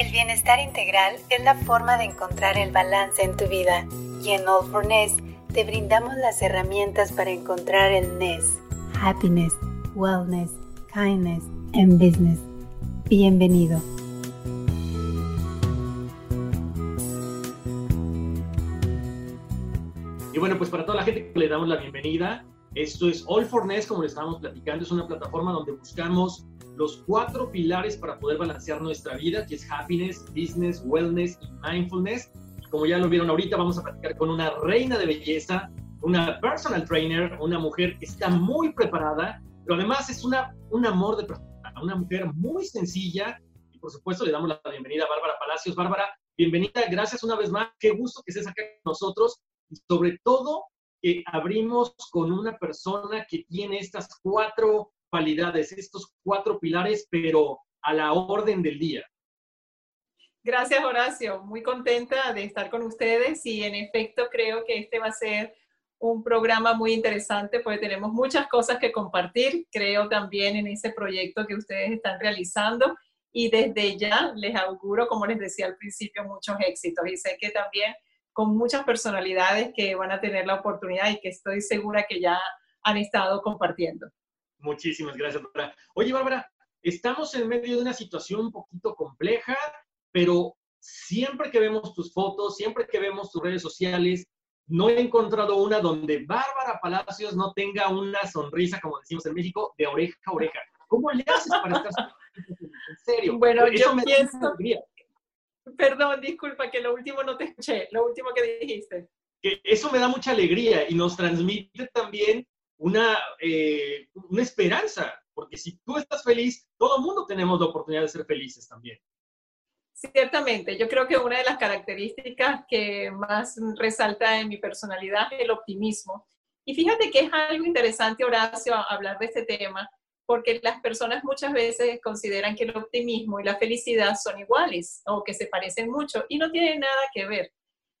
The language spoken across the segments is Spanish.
El bienestar integral es la forma de encontrar el balance en tu vida y en All for Ness te brindamos las herramientas para encontrar el Ness. Happiness, Wellness, Kindness and Business. Bienvenido. Y bueno, pues para toda la gente le damos la bienvenida, esto es All for Ness, como le estábamos platicando, es una plataforma donde buscamos los cuatro pilares para poder balancear nuestra vida, que es happiness, business, wellness y mindfulness. Como ya lo vieron ahorita, vamos a platicar con una reina de belleza, una personal trainer, una mujer que está muy preparada, pero además es una, un amor de persona, una mujer muy sencilla. Y por supuesto le damos la bienvenida a Bárbara Palacios. Bárbara, bienvenida, gracias una vez más. Qué gusto que estés acá con nosotros y sobre todo que abrimos con una persona que tiene estas cuatro cualidades, estos cuatro pilares, pero a la orden del día. Gracias, Horacio. Muy contenta de estar con ustedes y en efecto creo que este va a ser un programa muy interesante porque tenemos muchas cosas que compartir. Creo también en ese proyecto que ustedes están realizando y desde ya les auguro, como les decía al principio, muchos éxitos y sé que también con muchas personalidades que van a tener la oportunidad y que estoy segura que ya han estado compartiendo. Muchísimas gracias, Bárbara. Oye, Bárbara, estamos en medio de una situación un poquito compleja, pero siempre que vemos tus fotos, siempre que vemos tus redes sociales, no he encontrado una donde Bárbara Palacios no tenga una sonrisa, como decimos en México, de oreja a oreja. ¿Cómo le haces para estar en serio? Bueno, yo pienso... Perdón, disculpa, que lo último no te escuché, lo último que dijiste. Eso me da mucha alegría y nos transmite también una, eh, una esperanza, porque si tú estás feliz, todo el mundo tenemos la oportunidad de ser felices también. Ciertamente, yo creo que una de las características que más resalta en mi personalidad es el optimismo. Y fíjate que es algo interesante, Horacio, hablar de este tema, porque las personas muchas veces consideran que el optimismo y la felicidad son iguales o que se parecen mucho y no tienen nada que ver.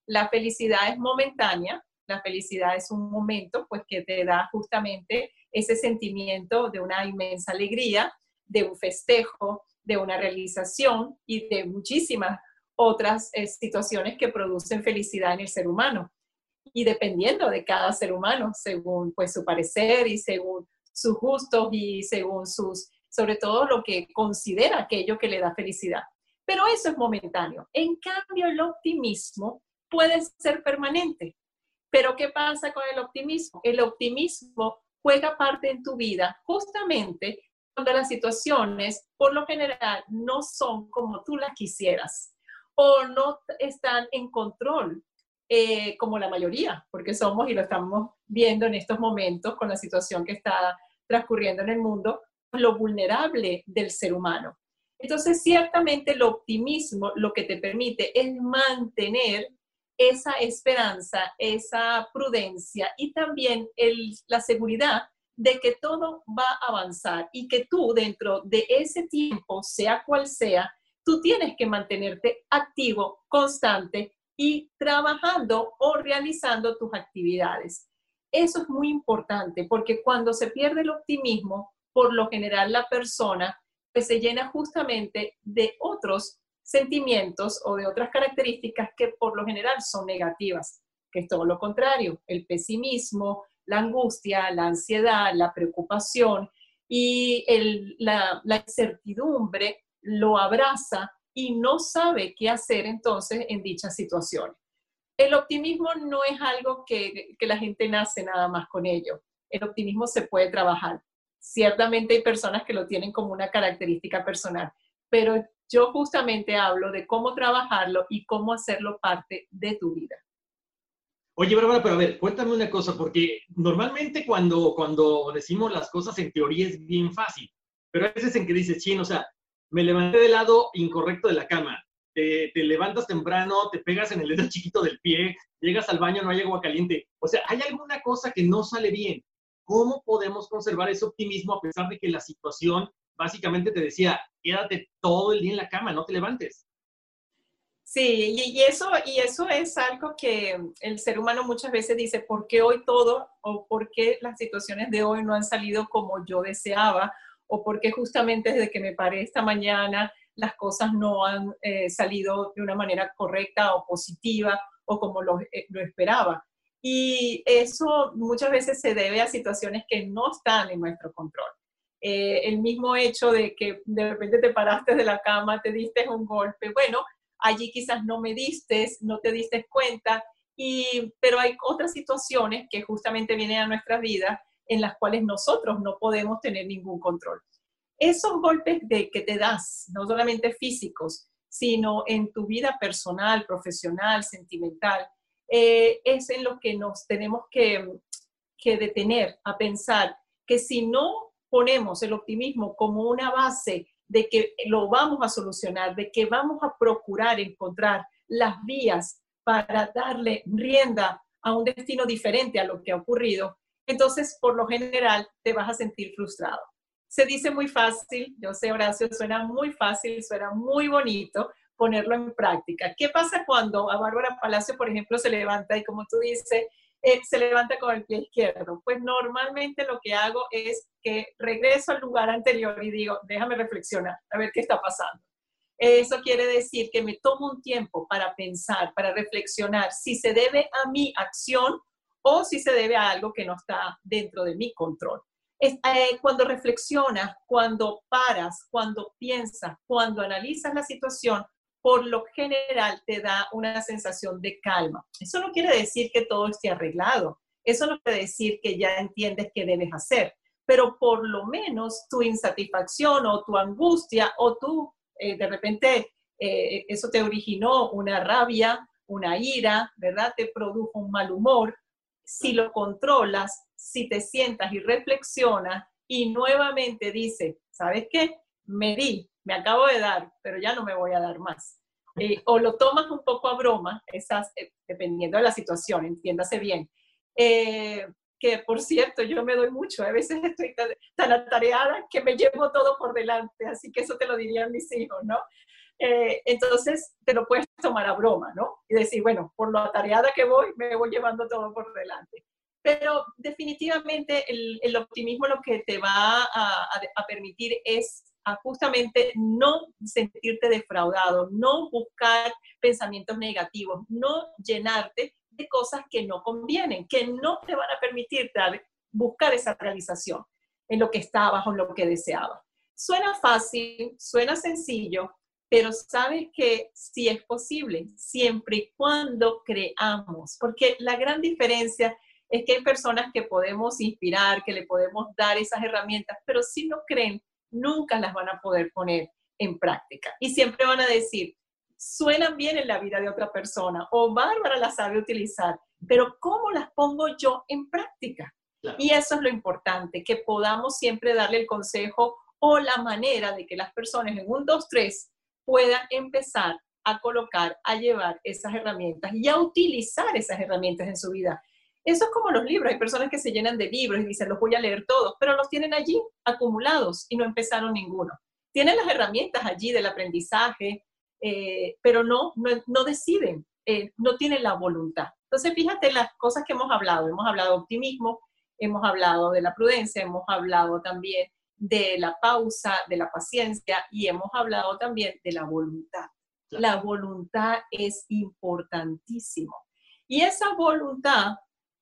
La felicidad es momentánea, la felicidad es un momento pues que te da justamente ese sentimiento de una inmensa alegría, de un festejo, de una realización y de muchísimas otras eh, situaciones que producen felicidad en el ser humano. Y dependiendo de cada ser humano, según pues su parecer y según sus gustos y según sus, sobre todo lo que considera aquello que le da felicidad. Pero eso es momentáneo. En cambio, el optimismo puede ser permanente. Pero ¿qué pasa con el optimismo? El optimismo juega parte en tu vida justamente cuando las situaciones, por lo general, no son como tú las quisieras o no están en control, eh, como la mayoría, porque somos y lo estamos viendo en estos momentos con la situación que está transcurriendo en el mundo, lo vulnerable del ser humano. Entonces, ciertamente el optimismo lo que te permite es mantener esa esperanza, esa prudencia y también la seguridad de que todo va a avanzar y que tú dentro de ese tiempo, sea cual sea, tú tienes que mantenerte activo, constante y trabajando o realizando tus actividades. Eso es muy importante porque cuando se pierde el optimismo, por lo general la persona pues, se llena justamente de otros sentimientos o de otras características que por lo general son negativas, que es todo lo contrario, el pesimismo, la angustia, la ansiedad, la preocupación y la, la incertidumbre lo abraza y no sabe qué hacer entonces en dichas situaciones. El optimismo no es algo que, que la gente nace nada más con ello. El optimismo se puede trabajar. Ciertamente hay personas que lo tienen como una característica personal, pero yo justamente hablo de cómo trabajarlo y cómo hacerlo parte de tu vida. Oye, Bárbara, pero a ver, cuéntame una cosa, porque normalmente cuando, cuando decimos las cosas en teoría es bien fácil, pero a veces en que dices, chino, o sea, me levanté del lado incorrecto de la cama, te, te, levantas temprano, te pegas en el dedo chiquito del pie, llegas al baño, no hay agua caliente. O sea, hay alguna cosa que no sale bien. ¿Cómo podemos conservar ese optimismo a pesar de que la situación básicamente te decía, quédate todo el día en la cama, no te levantes? Sí, y, eso, y eso es algo que el ser humano muchas veces dice, ¿por qué hoy todo o por qué las situaciones de hoy no han salido como yo deseaba? O por qué justamente desde que me paré esta mañana las cosas no han eh, salido de una manera correcta o positiva o como eh, lo esperaba. Y eso muchas veces se debe a situaciones que no están en nuestro control. Eh, el mismo hecho de que de repente te paraste de la cama, te diste un golpe, bueno, allí quizás no me diste, no te diste cuenta, y, pero hay otras situaciones que justamente vienen a nuestras vidas en las cuales nosotros no podemos tener ningún control. Esos golpes de, que te das, no solamente físicos, sino en tu vida personal, profesional, sentimental, eh, es en lo que nos tenemos que, que detener a pensar que si no ponemos el optimismo como una base de que lo vamos a solucionar, de que vamos a procurar encontrar las vías para darle rienda a un destino diferente a lo que ha ocurrido, entonces por lo general te vas a sentir frustrado. Se dice muy fácil, yo sé Horacio, suena muy fácil, suena muy bonito ponerlo en práctica. ¿Qué pasa cuando a Bárbara Palacio, por ejemplo, se levanta y como tú dices, eh, se levanta con el pie izquierdo. Pues normalmente lo que hago es que regreso al lugar anterior y digo, déjame reflexionar, a ver qué está pasando. Eso quiere decir que me tomo un tiempo para pensar, para reflexionar si se debe a mi acción o si se debe a algo que no está dentro de mi control. Es, eh, cuando reflexionas, cuando paras, cuando piensas, cuando analizas la situación, por lo general te da una sensación de calma. Eso no quiere decir que todo esté arreglado, eso no quiere decir que ya entiendes qué debes hacer, pero por lo menos tu insatisfacción o tu angustia o tú eh, de repente eh, eso te originó una rabia, una ira, ¿verdad? Te produjo un mal humor. Si lo controlas, si te sientas y reflexionas y nuevamente dices, ¿sabes qué? Me di, me acabo de dar, pero ya no me voy a dar más. Eh, o lo tomas un poco a broma, esas, eh, dependiendo de la situación, entiéndase bien. Eh, que por cierto, yo me doy mucho, a veces estoy tan, atareada que me llevo todo por delante, así que eso te lo dirían mis hijos, ¿no? entonces te lo puedes tomar a broma, ¿no? Y decir, bueno, por lo atareada que voy, me voy llevando todo por delante. Pero definitivamente el, optimismo lo que te va a permitir es a justamente no sentirte defraudado, no buscar pensamientos negativos, no llenarte de cosas que no convienen, que no te van a permitir buscar esa realización en lo que estabas o en lo que deseabas. Suena fácil, suena sencillo, pero sabes que sí es posible, siempre y cuando creamos, porque la gran diferencia es que hay personas que podemos inspirar, que le podemos dar esas herramientas, pero si no creen, nunca las van a poder poner en práctica. Y siempre van a decir, suenan bien en la vida de otra persona o Bárbara las sabe utilizar, pero ¿cómo las pongo yo en práctica? Y eso es lo importante, que podamos siempre darle el consejo o la manera de que las personas en un 2, 3 puedan empezar a colocar, a llevar esas herramientas y a utilizar esas herramientas en su vida. Eso es como los libros. Hay personas que se llenan de libros y dicen, los voy a leer todos, pero los tienen allí acumulados y no empezaron ninguno. Tienen las herramientas allí del aprendizaje, eh, pero no, no, deciden, eh, no tienen la voluntad. Entonces, fíjate las cosas que hemos hablado. Hemos hablado de optimismo, hemos hablado de la prudencia, hemos hablado también de la pausa, de la paciencia y hemos hablado también de la voluntad. La voluntad es importantísimo. Y esa voluntad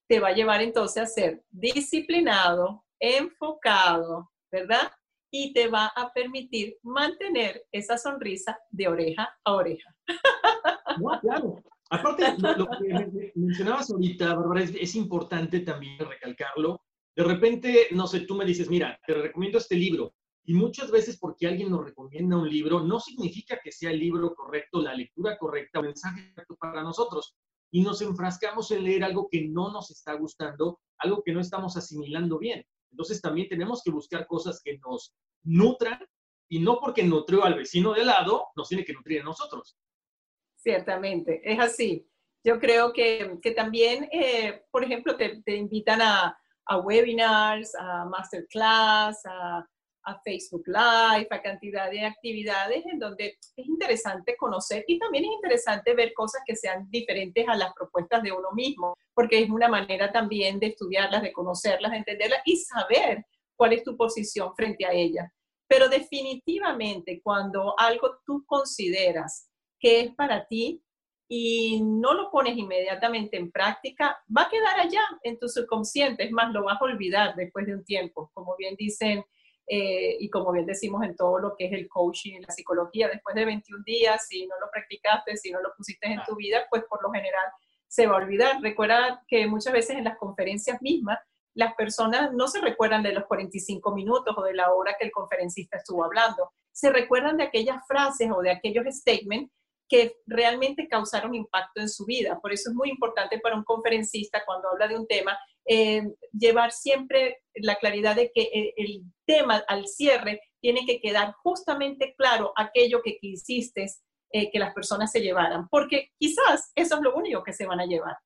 te va a llevar entonces a ser disciplinado, enfocado, ¿verdad? y te va a permitir mantener esa sonrisa de oreja a oreja. claro. Aparte, lo, que mencionabas ahorita, Bárbara, es, importante también recalcarlo. De repente, no sé, tú me dices, mira, te recomiendo este libro. Y muchas veces porque alguien nos recomienda un libro, no significa que sea el libro correcto, la lectura correcta, el mensaje correcto para nosotros. Y nos enfrascamos en leer algo que no nos está gustando, algo que no estamos asimilando bien. Entonces también tenemos que buscar cosas que nos nutran y no porque nutrió al vecino de lado, nos tiene que nutrir a nosotros. Ciertamente, es así. Yo creo que, que también, eh, por ejemplo, te, te invitan a, a, webinars, a masterclass, a, a, Facebook Live, a cantidad de actividades en donde es interesante conocer y también es interesante ver cosas que sean diferentes a las propuestas de uno mismo, porque es una manera también de estudiarlas, de conocerlas, de entenderlas y saber cuál es tu posición frente a ellas. Pero definitivamente cuando algo tú consideras que es para ti y no lo pones inmediatamente en práctica, va a quedar allá en tu subconsciente, es más, lo vas a olvidar después de un tiempo, como bien dicen eh, y como bien decimos en todo lo que es el coaching y la psicología, después de 21 días, si no lo practicaste, si no lo pusiste en tu vida, pues por lo general se va a olvidar. Recuerda que muchas veces en las conferencias mismas las personas no se recuerdan de los 45 minutos o de la hora que el conferencista estuvo hablando, se recuerdan de aquellas frases o de aquellos statements que realmente causaron impacto en su vida. Por eso es muy importante para un conferencista cuando habla de un tema, eh, llevar siempre la claridad de que el, el, tema al cierre tiene que quedar justamente claro aquello que quisiste eh, que las personas se llevaran, porque quizás eso es lo único que se van a llevar.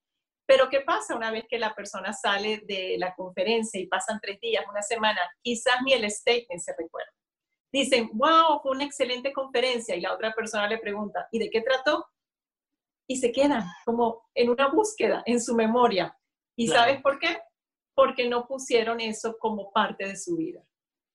Pero ¿qué pasa una vez que la persona sale de la conferencia y pasan tres días, una semana? Quizás ni el statement se recuerda. Dicen, wow, fue una excelente conferencia y la otra persona le pregunta, ¿y de qué trató? Y se quedan como en una búsqueda en su memoria. ¿Y sabes por qué? Porque no pusieron eso como parte de su vida.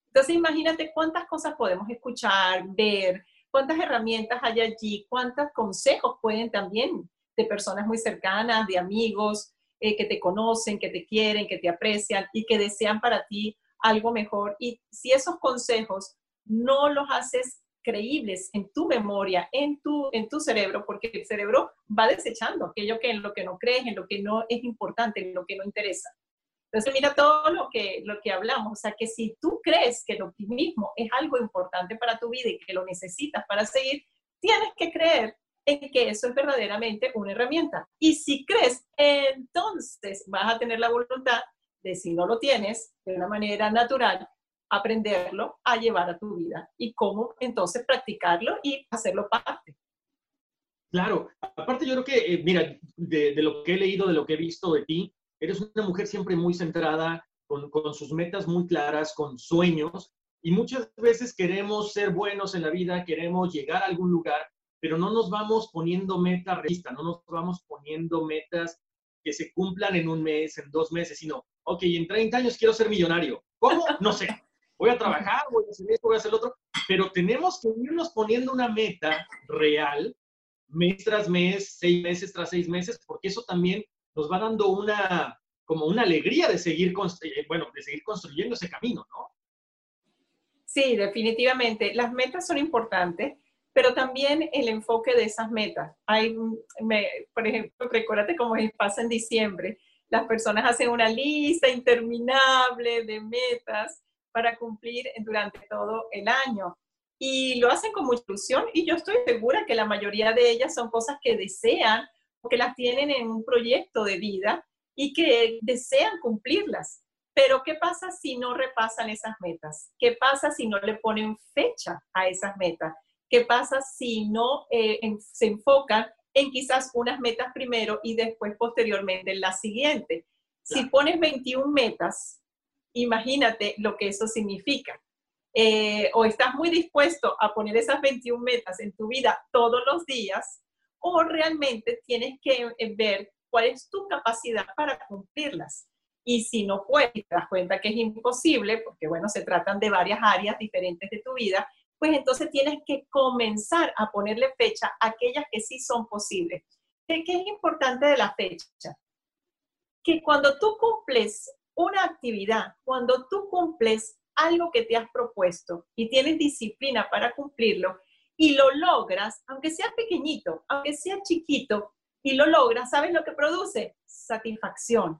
Entonces imagínate cuántas cosas podemos escuchar, ver, cuántas herramientas hay allí, cuántos consejos pueden también de personas muy cercanas, de amigos eh, que te conocen, que te quieren, que te aprecian y que desean para ti algo mejor. Y si esos consejos no los haces creíbles en tu memoria, en tu, en tu cerebro, porque el cerebro va desechando aquello que en lo que no crees, en lo que no es importante, en lo que no interesa. Entonces, mira todo lo que, lo que hablamos. O sea, que si tú crees que el optimismo es algo importante para tu vida y que lo necesitas para seguir, tienes que creer en que eso es verdaderamente una herramienta. Y si crees, entonces vas a tener la voluntad de, si no lo tienes, de una manera natural, aprenderlo a llevar a tu vida y cómo entonces practicarlo y hacerlo parte. Claro, aparte yo creo que, eh, mira, de, lo que he leído, de lo que he visto de ti, eres una mujer siempre muy centrada, con, con sus metas muy claras, con sueños, y muchas veces queremos ser buenos en la vida, queremos llegar a algún lugar, pero no nos vamos poniendo metas realistas, no nos vamos poniendo metas que se cumplan en un mes, en dos meses, sino, ok, en 30 años quiero ser millonario. ¿Cómo? No sé. Voy a trabajar, voy a hacer esto, voy a hacer lo otro, pero tenemos que irnos poniendo una meta real, mes tras mes, seis meses tras seis meses, porque eso también nos va dando una, como una alegría de seguir, eh, bueno, de seguir construyendo ese camino, ¿no? Sí, definitivamente. Las metas son importantes pero también el enfoque de esas metas. Hay, por ejemplo, recuérdate cómo pasa en diciembre, las personas hacen una lista interminable de metas para cumplir durante todo el año. Y lo hacen con mucha ilusión y yo estoy segura que la mayoría de ellas son cosas que desean o que las tienen en un proyecto de vida y que desean cumplirlas. Pero ¿qué pasa si no repasan esas metas? ¿Qué pasa si no le ponen fecha a esas metas? ¿Qué pasa si no eh, se enfocan en quizás unas metas primero y después posteriormente en la siguiente? Si pones 21 metas, imagínate lo que eso significa. Eh, o estás muy dispuesto a poner esas 21 metas en tu vida todos los días, o realmente tienes que eh, ver cuál es tu capacidad para cumplirlas. Y si no puedes, te das cuenta que es imposible, porque bueno, se tratan de varias áreas diferentes de tu vida, pues entonces tienes que comenzar a ponerle fecha a aquellas que sí son posibles. ¿Qué, es importante de la fecha? Que cuando tú cumples una actividad, cuando tú cumples algo que te has propuesto y tienes disciplina para cumplirlo y lo logras, aunque sea pequeñito, aunque sea chiquito, y lo logras, ¿sabes lo que produce? Satisfacción.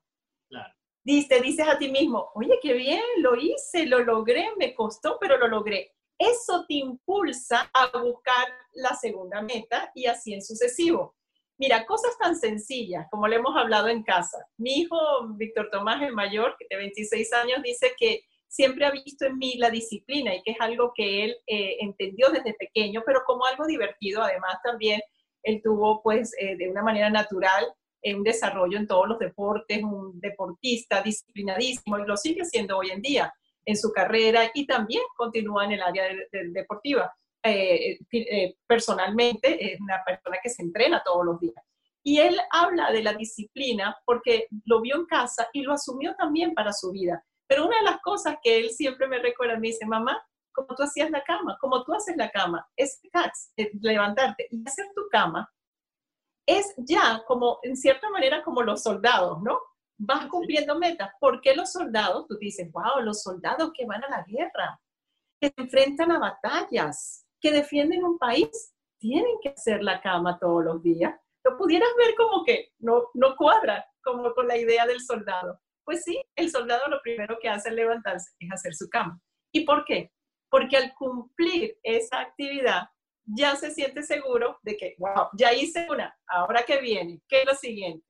Claro. Dice, dices a ti mismo, oye, qué bien, lo hice, lo logré, me costó, pero lo logré. Eso te impulsa a buscar la segunda meta y así en sucesivo. Mira, cosas tan sencillas como le hemos hablado en casa. Mi hijo, Víctor Tomás, el mayor, de 26 años, dice que siempre ha visto en mí la disciplina y que es algo que él eh, entendió desde pequeño, pero como algo divertido. Además, también él tuvo, pues, eh, de una manera natural, eh, un desarrollo en todos los deportes, un deportista disciplinadísimo y lo sigue siendo hoy en día en su carrera y también continúa en el área deportiva. Eh, eh, personalmente es una persona que se entrena todos los días. Y él habla de la disciplina porque lo vio en casa y lo asumió también para su vida. Pero una de las cosas que él siempre me recuerda, me dice, mamá, como tú hacías la cama, como tú haces la cama, es levantarte y hacer tu cama, es ya como, en cierta manera, como los soldados, ¿no? Vas cumpliendo metas. ¿Por qué los soldados? Tú dices, wow, los soldados que van a la guerra, que enfrentan a batallas, que defienden un país tienen que hacer la cama todos los días. Lo pudieras ver como que no, no cuadra como con la idea del soldado. Pues sí, el soldado lo primero que hace al levantarse es hacer su cama. ¿Y por qué? Porque al cumplir esa actividad ya se siente seguro de que, wow, ya hice una, ahora que viene, ¿qué es lo siguiente?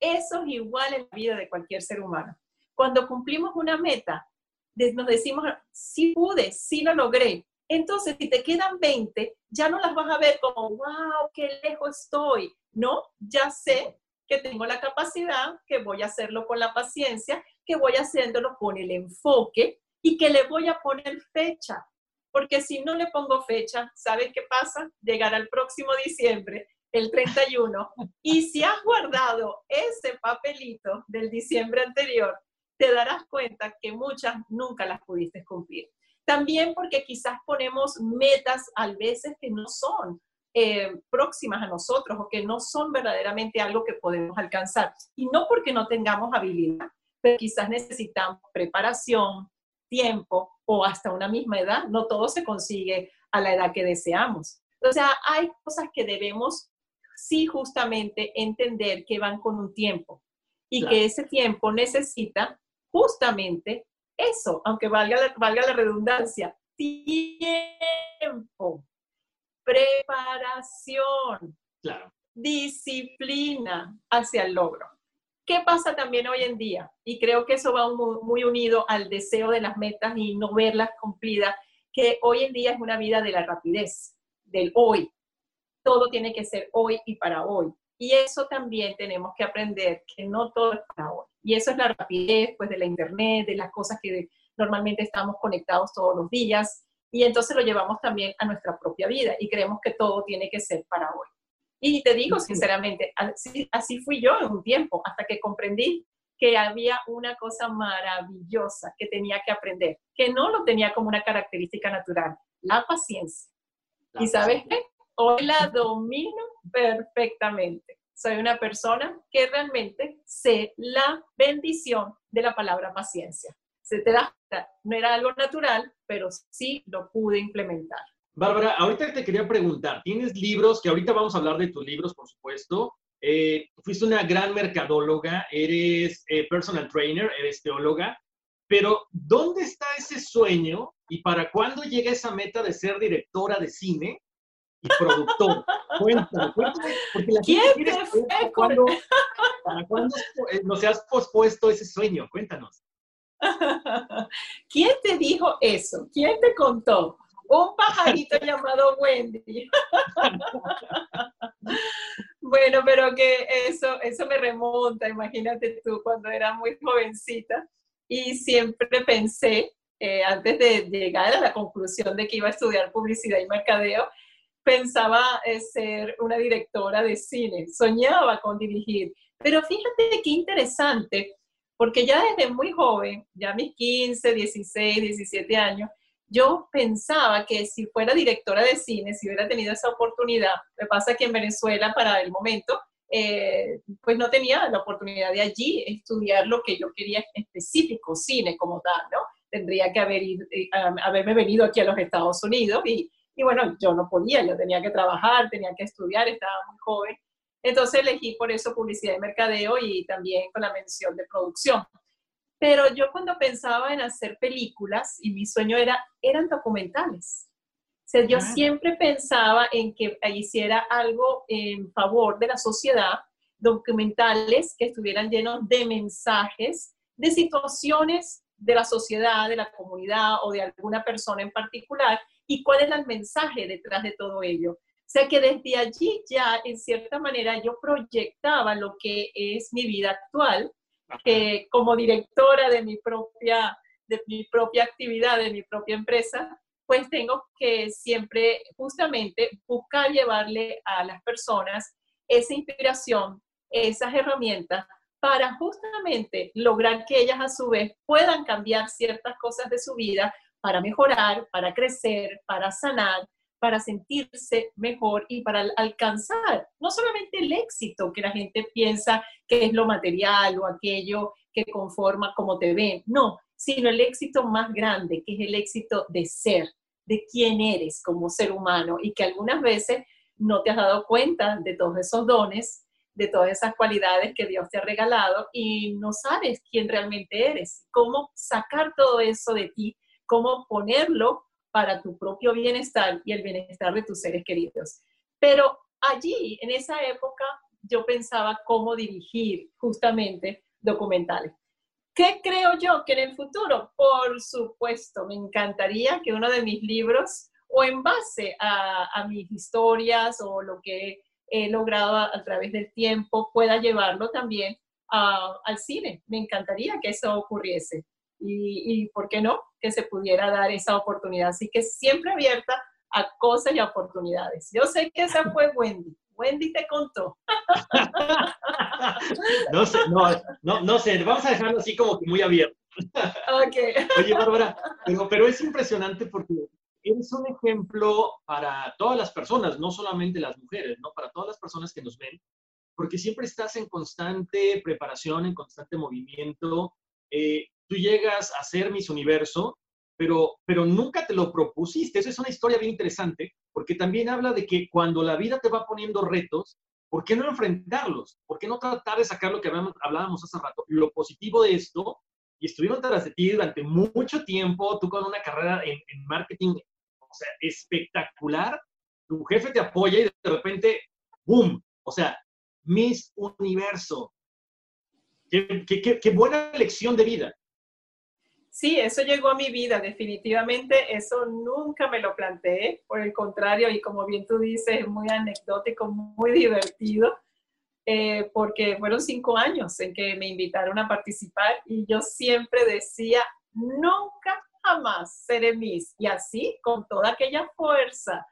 Eso es igual en la vida de cualquier ser humano. Cuando cumplimos una meta, nos decimos, sí pude, sí lo logré, entonces, si te quedan 20, ya no las vas a ver como, wow, qué lejos estoy. No, ya sé que tengo la capacidad, que voy a hacerlo con la paciencia, que voy haciéndolo con el enfoque y que le voy a poner fecha. Porque si no le pongo fecha, ¿sabes qué pasa? Llegará el próximo diciembre, el 31, y si has guardado ese papelito del diciembre anterior, te darás cuenta que muchas nunca las pudiste cumplir. También porque quizás ponemos metas a veces que no son eh, próximas a nosotros o que no son verdaderamente algo que podemos alcanzar. Y no porque no tengamos habilidad, pero quizás necesitamos preparación, tiempo o hasta una misma edad. No todo se consigue a la edad que deseamos. O sea, hay cosas que debemos sí justamente entender que van con un tiempo y que ese tiempo necesita justamente eso, aunque valga la, valga la redundancia, tiempo, preparación, disciplina hacia el logro. ¿Qué pasa también hoy en día? Y creo que eso va muy, unido al deseo de las metas y no verlas cumplidas, que hoy en día es una vida de la rapidez, del hoy. Todo tiene que ser hoy y para hoy. Y eso también tenemos que aprender, que no todo es para hoy. Y eso es la rapidez pues, de la Internet, de las cosas que normalmente estamos conectados todos los días. Y entonces lo llevamos también a nuestra propia vida y creemos que todo tiene que ser para hoy. Y te digo sinceramente, así, así fui yo en un tiempo, hasta que comprendí que había una cosa maravillosa que tenía que aprender, que no lo tenía como una característica natural, la paciencia. ¿Y sabes qué? Hoy la domino perfectamente soy una persona que realmente sé la bendición de la palabra paciencia. Se te da, no era algo natural, pero sí lo pude implementar. Bárbara, ahorita te quería preguntar, ¿tienes libros, que ahorita vamos a hablar de tus libros, por supuesto? Eh, fuiste una gran mercadóloga, eres eh, personal trainer, eres teóloga, pero ¿dónde está ese sueño y para cuándo llega esa meta de ser directora de cine y productor. cuéntame, cuéntame, porque la gente quiere saber cuándo, para cuándo no se has pospuesto ese sueño. Cuéntanos. ¿Quién te dijo eso? ¿Quién te contó? Un pajarito llamado Wendy. bueno, pero que eso, eso me remonta, imagínate tú, cuando era muy jovencita y siempre pensé, eh, antes de llegar a la conclusión de que iba a estudiar publicidad y mercadeo, pensaba eh, ser una directora de cine, soñaba con dirigir. Pero fíjate qué interesante, porque ya desde muy joven, ya mis 15, 16, 17 años, yo pensaba que si fuera directora de cine, si hubiera tenido esa oportunidad, me pasa que en Venezuela para el momento, eh, pues no tenía la oportunidad de allí estudiar lo que yo quería específico, cine como tal, ¿no? tendría que haber eh, haberme venido aquí a los Estados Unidos y, y bueno, yo no podía, yo tenía que trabajar, tenía que estudiar, estaba muy joven. Entonces elegí por eso publicidad y mercadeo y también con la mención de producción. Pero yo cuando pensaba en hacer películas y mi sueño era, eran documentales. O sea, yo siempre pensaba en que hiciera algo en favor de la sociedad, documentales que estuvieran llenos de mensajes, de situaciones de la sociedad, de la comunidad o de alguna persona en particular y cuál es el mensaje detrás de todo ello. O sea que desde allí ya, en cierta manera, yo proyectaba lo que es mi vida actual, que como directora de mi propia, de mi propia actividad, de mi propia empresa, pues tengo que siempre justamente buscar llevarle a las personas esa inspiración, esas herramientas para justamente lograr que ellas a su vez puedan cambiar ciertas cosas de su vida para mejorar, para crecer, para sanar, para sentirse mejor y para alcanzar no solamente el éxito que la gente piensa que es lo material o aquello que conforma como te ven, no, sino el éxito más grande, que es el éxito de ser, de quién eres como ser humano. Y que algunas veces no te has dado cuenta de todos esos dones, de todas esas cualidades que Dios te ha regalado y no sabes quién realmente eres, cómo sacar todo eso de ti, cómo ponerlo para tu propio bienestar y el bienestar de tus seres queridos. Pero allí, en esa época, yo pensaba cómo dirigir justamente documentales. ¿Qué creo yo que en el futuro? Por supuesto, me encantaría que uno de mis libros, o en base a, mis historias o lo que he logrado a, través del tiempo, pueda llevarlo también al cine. Me encantaría que eso ocurriese y, ¿por qué no? Que se pudiera dar esa oportunidad. Así que siempre abierta a cosas y oportunidades. Yo sé que esa fue Wendy. Wendy te contó. no sé, no, no, no sé, vamos a dejarlo así como que muy abierto. Okay. Oye, Bárbara, pero, pero es impresionante porque eres un ejemplo para todas las personas, no solamente las mujeres, ¿no? Para todas las personas que nos ven, porque siempre estás en constante preparación, en constante movimiento. Eh, tú llegas a ser Miss Universo, pero, pero nunca te lo propusiste. Esa es una historia bien interesante, porque también habla de que cuando la vida te va poniendo retos, ¿por qué no enfrentarlos? ¿Por qué no tratar de sacar lo que hablábamos hace rato? Lo positivo de esto, y estuvieron tras de ti durante mucho tiempo, tú con una carrera en, en marketing, o sea, espectacular, tu jefe te apoya y de repente, ¡boom! O sea, Miss Universo. Qué, buena lección de vida. Sí, eso llegó a mi vida, definitivamente eso nunca me lo planteé, por el contrario, y como bien tú dices, es muy anecdótico, muy divertido, eh, porque fueron cinco años en que me invitaron a participar y yo siempre decía, nunca jamás seré Miss, y así, con toda aquella fuerza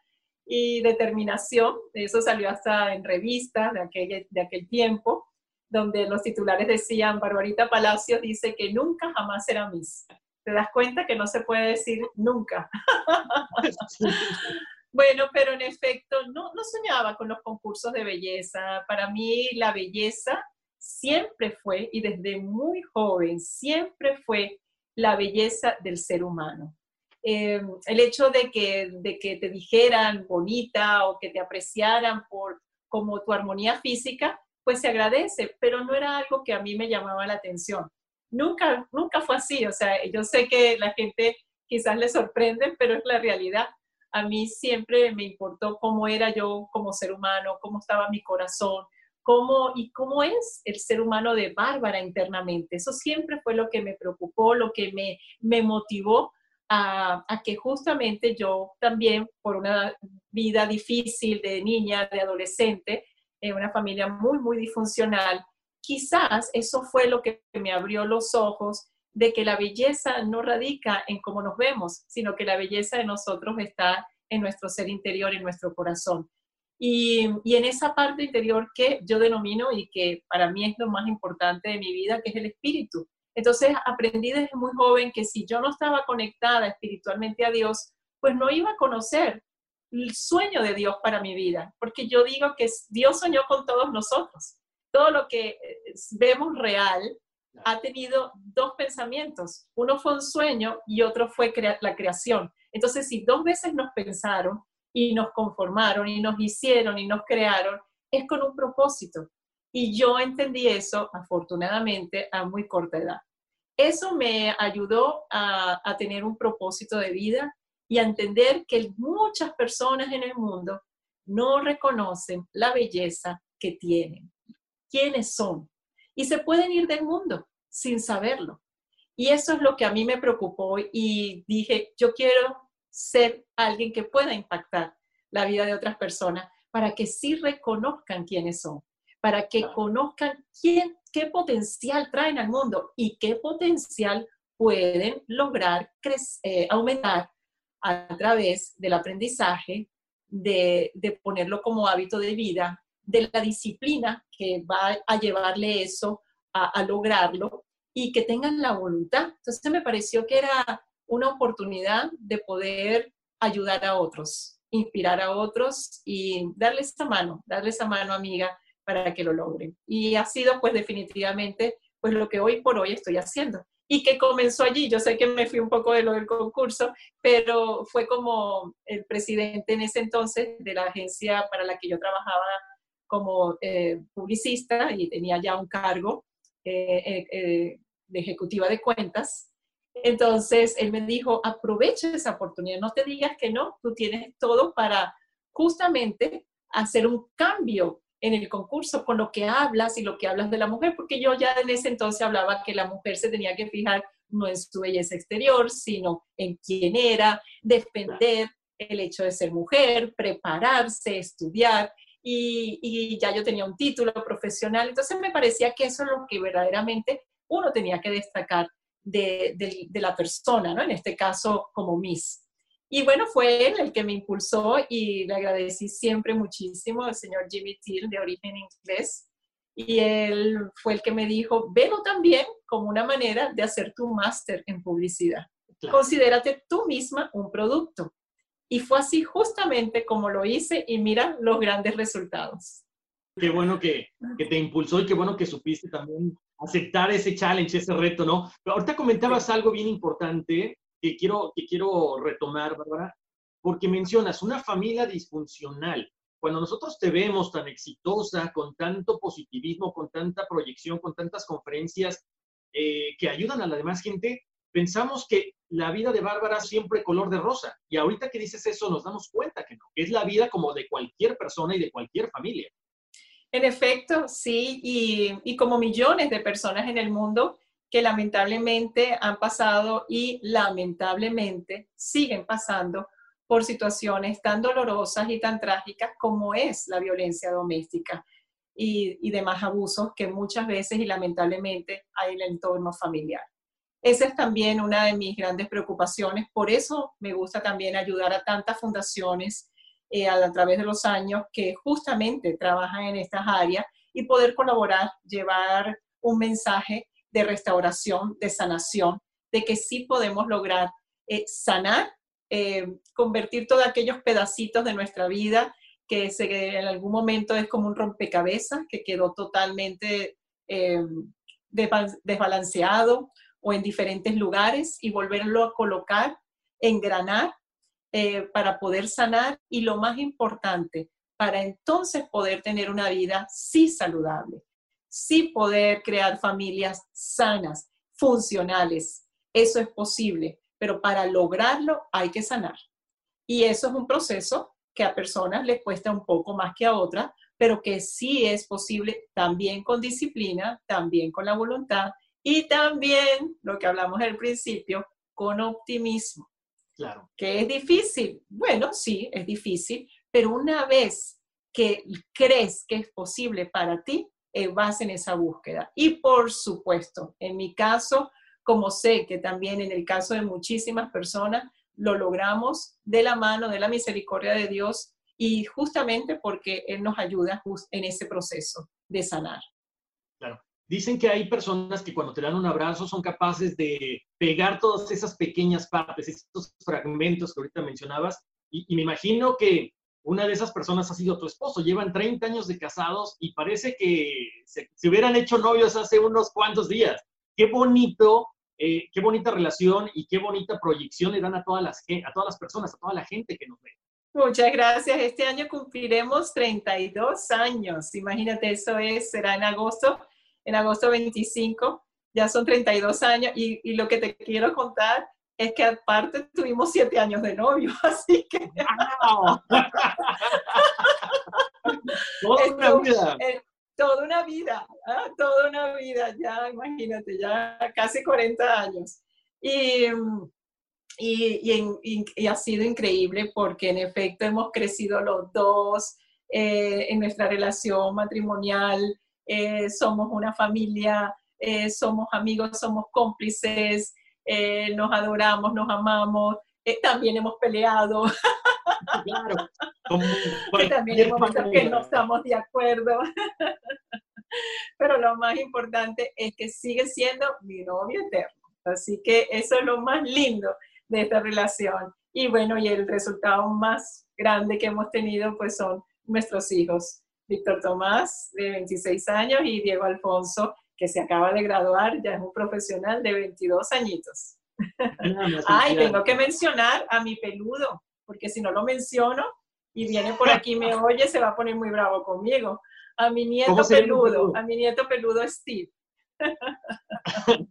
y determinación, eso salió hasta en revistas de aquel, de aquel tiempo, donde los titulares decían, Barbarita Palacios dice que nunca jamás será Miss. Te das cuenta que no se puede decir nunca. bueno, pero en efecto, no, no soñaba con los concursos de belleza. Para mí la belleza siempre fue, y desde muy joven, siempre fue la belleza del ser humano. Eh, el hecho de que, de que te dijeran bonita o que te apreciaran por como tu armonía física, pues se agradece, pero no era algo que a mí me llamaba la atención. Nunca, nunca fue así, o sea, yo sé que la gente quizás le sorprende, pero es la realidad. A mí siempre me importó cómo era yo como ser humano, cómo estaba mi corazón, cómo y cómo es el ser humano de Bárbara internamente. Eso siempre fue lo que me preocupó, lo que me, me motivó a, a, que justamente yo también, por una vida difícil de niña, de adolescente, en una familia muy, muy disfuncional, quizás eso fue lo que me abrió los ojos de que la belleza no radica en cómo nos vemos, sino que la belleza de nosotros está en nuestro ser interior, en nuestro corazón. Y, y, en esa parte interior que yo denomino y que para mí es lo más importante de mi vida, que es el espíritu. Entonces aprendí desde muy joven que si yo no estaba conectada espiritualmente a Dios, pues no iba a conocer el sueño de Dios para mi vida, porque yo digo que Dios soñó con todos nosotros. Todo lo que eh, vemos real ha tenido dos pensamientos. Uno fue un sueño y otro fue la creación. Entonces, si dos veces nos pensaron y nos conformaron y nos hicieron y nos crearon, es con un propósito. Y yo entendí eso, afortunadamente, a muy corta edad. Eso me ayudó a, tener un propósito de vida y a entender que muchas personas en el mundo no reconocen la belleza que tienen, quiénes son, y se pueden ir del mundo sin saberlo. Y eso es lo que a mí me preocupó y dije, yo quiero ser alguien que pueda impactar la vida de otras personas para que sí reconozcan quiénes son, para que conozcan quién, qué potencial traen al mundo y qué potencial pueden lograr eh, aumentar a través del aprendizaje, de, de ponerlo como hábito de vida, de la disciplina que va a llevarle eso a, a lograrlo y que tengan la voluntad. Entonces me pareció que era una oportunidad de poder ayudar a otros, inspirar a otros y darles esa mano, darles esa mano amiga para que lo logren. Y ha sido pues definitivamente pues lo que hoy por hoy estoy haciendo. Y que comenzó allí, yo sé que me fui un poco de lo del concurso, pero fue como el presidente en ese entonces de la agencia para la que yo trabajaba como eh, publicista y tenía ya un cargo eh, eh, de ejecutiva de cuentas. Entonces, él me dijo, aprovecha esa oportunidad, no te digas que no, tú tienes todo para justamente hacer un cambio en el concurso con lo que hablas y lo que hablas de la mujer, porque yo ya en ese entonces hablaba que la mujer se tenía que fijar no en su belleza exterior, sino en quién era, defender el hecho de ser mujer, prepararse, estudiar y, ya yo tenía un título profesional, entonces me parecía que eso es lo que verdaderamente uno tenía que destacar de, la persona, ¿no? En este caso como Miss. Y bueno, fue él el que me impulsó y le agradecí siempre muchísimo al señor Jimmy Till, de origen inglés. Y él fue el que me dijo, velo también como una manera de hacer tu máster en publicidad. Considérate tú misma un producto. Y fue así justamente como lo hice y mira los grandes resultados. Qué bueno que, que te impulsó y qué bueno que supiste también aceptar ese challenge, ese reto, ¿no? Pero ahorita comentabas algo bien importante que quiero, que quiero retomar, Bárbara, porque mencionas una familia disfuncional. Cuando nosotros te vemos tan exitosa, con tanto positivismo, con tanta proyección, con tantas conferencias eh, que ayudan a la demás gente, pensamos que la vida de Bárbara siempre color de rosa. Y ahorita que dices eso, nos damos cuenta que no. Es la vida como de cualquier persona y de cualquier familia. En efecto, sí, y, como millones de personas en el mundo que lamentablemente han pasado y lamentablemente siguen pasando por situaciones tan dolorosas y tan trágicas como es la violencia doméstica y, y demás abusos que muchas veces y lamentablemente hay en el entorno familiar. Esa es también una de mis grandes preocupaciones. Por eso me gusta también ayudar a tantas fundaciones eh, a, través de los años que justamente trabajan en estas áreas y poder colaborar, llevar un mensaje de restauración, de sanación, de que sí podemos lograr eh, sanar, eh, convertir todos aquellos pedacitos de nuestra vida que se, en algún momento es como un rompecabezas que quedó totalmente desbalanceado o en diferentes lugares y volverlo a colocar, engranar eh, para poder sanar y lo más importante, para entonces poder tener una vida sí saludable, sí poder crear familias sanas, funcionales. Eso es posible, pero para lograrlo hay que sanar. Y eso es un proceso que a personas les cuesta un poco más que a otras, pero que sí es posible también con disciplina, también con la voluntad y también, lo que hablamos al principio, con optimismo. Claro. Que es difícil. Bueno, sí, es difícil, pero una vez que crees que es posible para ti, eh, vas en esa búsqueda. Y por supuesto, en mi caso, como sé que también en el caso de muchísimas personas, lo logramos de la mano de la misericordia de Dios y justamente porque Él nos ayuda en ese proceso de sanar. Dicen que hay personas que cuando te dan un abrazo son capaces de pegar todas esas pequeñas partes, estos fragmentos que ahorita mencionabas, y, me imagino que una de esas personas ha sido tu esposo. Llevan 30 años de casados y parece que se, hubieran hecho novios hace unos cuantos días. qué bonito, eh, qué bonita relación y qué bonita proyección le dan a todas, las, a todas las personas, a toda la gente que nos ve. Muchas gracias. Este año cumpliremos 32 años. Imagínate, eso es, será en agosto, en agosto 25. Ya son 32 años y, y lo que te quiero contar es que aparte tuvimos siete años de novio, así que... toda una vida. toda una vida, ¿ah? toda una vida, ya imagínate, ya casi 40 años. Y, y, y, ha sido increíble porque en efecto hemos crecido los dos eh, en nuestra relación matrimonial, eh, somos una familia, eh, somos amigos, somos cómplices, eh, nos adoramos, nos amamos, también hemos peleado. Claro, también hemos visto que no estamos de acuerdo. Pero lo más importante es que sigue siendo mi novio eterno. Así que eso es lo más lindo de esta relación. Y bueno, y el resultado más grande que hemos tenido pues son nuestros hijos. Víctor Tomás, de 26 años, y Diego Alfonso, que se acaba de graduar, ya es un profesional de 22 añitos. Ay, tengo que mencionar a mi peludo, porque si no lo menciono y viene por aquí me oye, se va a poner muy bravo conmigo. A mi nieto peludo, a mi nieto peludo Steve.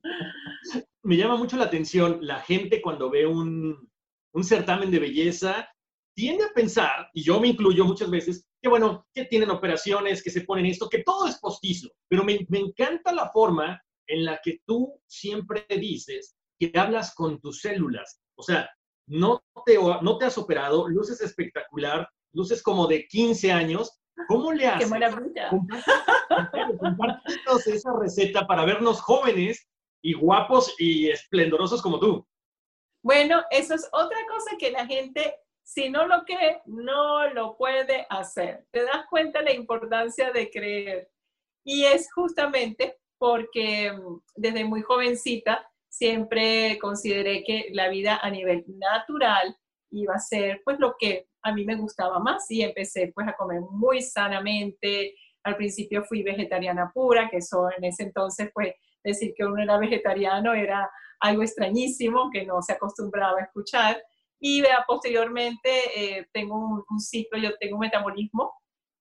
me llama mucho la atención la gente cuando ve un, un certamen de belleza, tiende a pensar, y yo me incluyo muchas veces, que bueno, que tienen operaciones, que se ponen esto, que todo es postizo, pero me, me encanta la forma en la que tú siempre dices que hablas con tus células. O sea, no te, no te has operado, luces espectacular, luces como de 15 años. ¿Cómo le haces? ¡Qué maravilla! Compártenos esa receta para vernos jóvenes y guapos y esplendorosos como tú. Bueno, eso es otra cosa que la gente si no lo cree, no lo puede hacer. Te das cuenta la importancia de creer. Y es justamente porque mm, desde muy jovencita siempre consideré que la vida a nivel natural iba a ser pues lo que a mí me gustaba más y empecé pues a comer muy sanamente. Al principio fui vegetariana pura, que eso en ese entonces pues decir que uno era vegetariano era algo extrañísimo que no se acostumbraba a escuchar. Y vea, posteriormente eh, tengo un, ciclo, yo tengo un metabolismo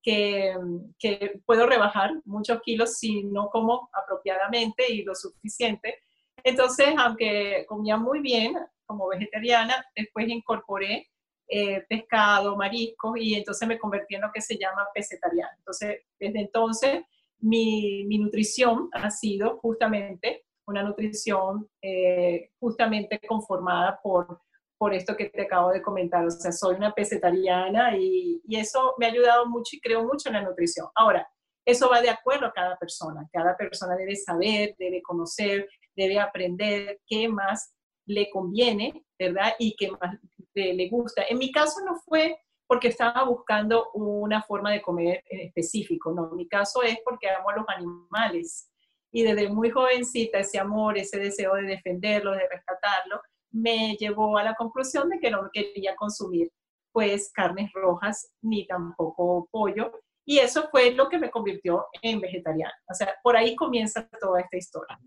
que, que, puedo rebajar muchos kilos si no como apropiadamente y lo suficiente. Entonces, aunque comía muy bien como vegetariana, después incorporé eh, pescado, mariscos y entonces me convertí en lo que se llama pesetariana. Entonces, desde entonces, mi, mi nutrición ha sido justamente una nutrición eh, justamente conformada por por esto que te acabo de comentar. O sea, soy una pesetariana y, y, eso me ha ayudado mucho y creo mucho en la nutrición. Ahora, eso va de acuerdo a cada persona. Cada persona debe saber, debe conocer, debe aprender qué más le conviene, ¿verdad? Y qué más le, gusta. En mi caso no fue porque estaba buscando una forma de comer en específico, no. En mi caso es porque amo a los animales. Y desde muy jovencita ese amor, ese deseo de defenderlos, de rescatarlos, me llevó a la conclusión de que no quería consumir pues carnes rojas ni tampoco pollo y eso fue lo que me convirtió en vegetariana. O sea, por ahí comienza toda esta historia.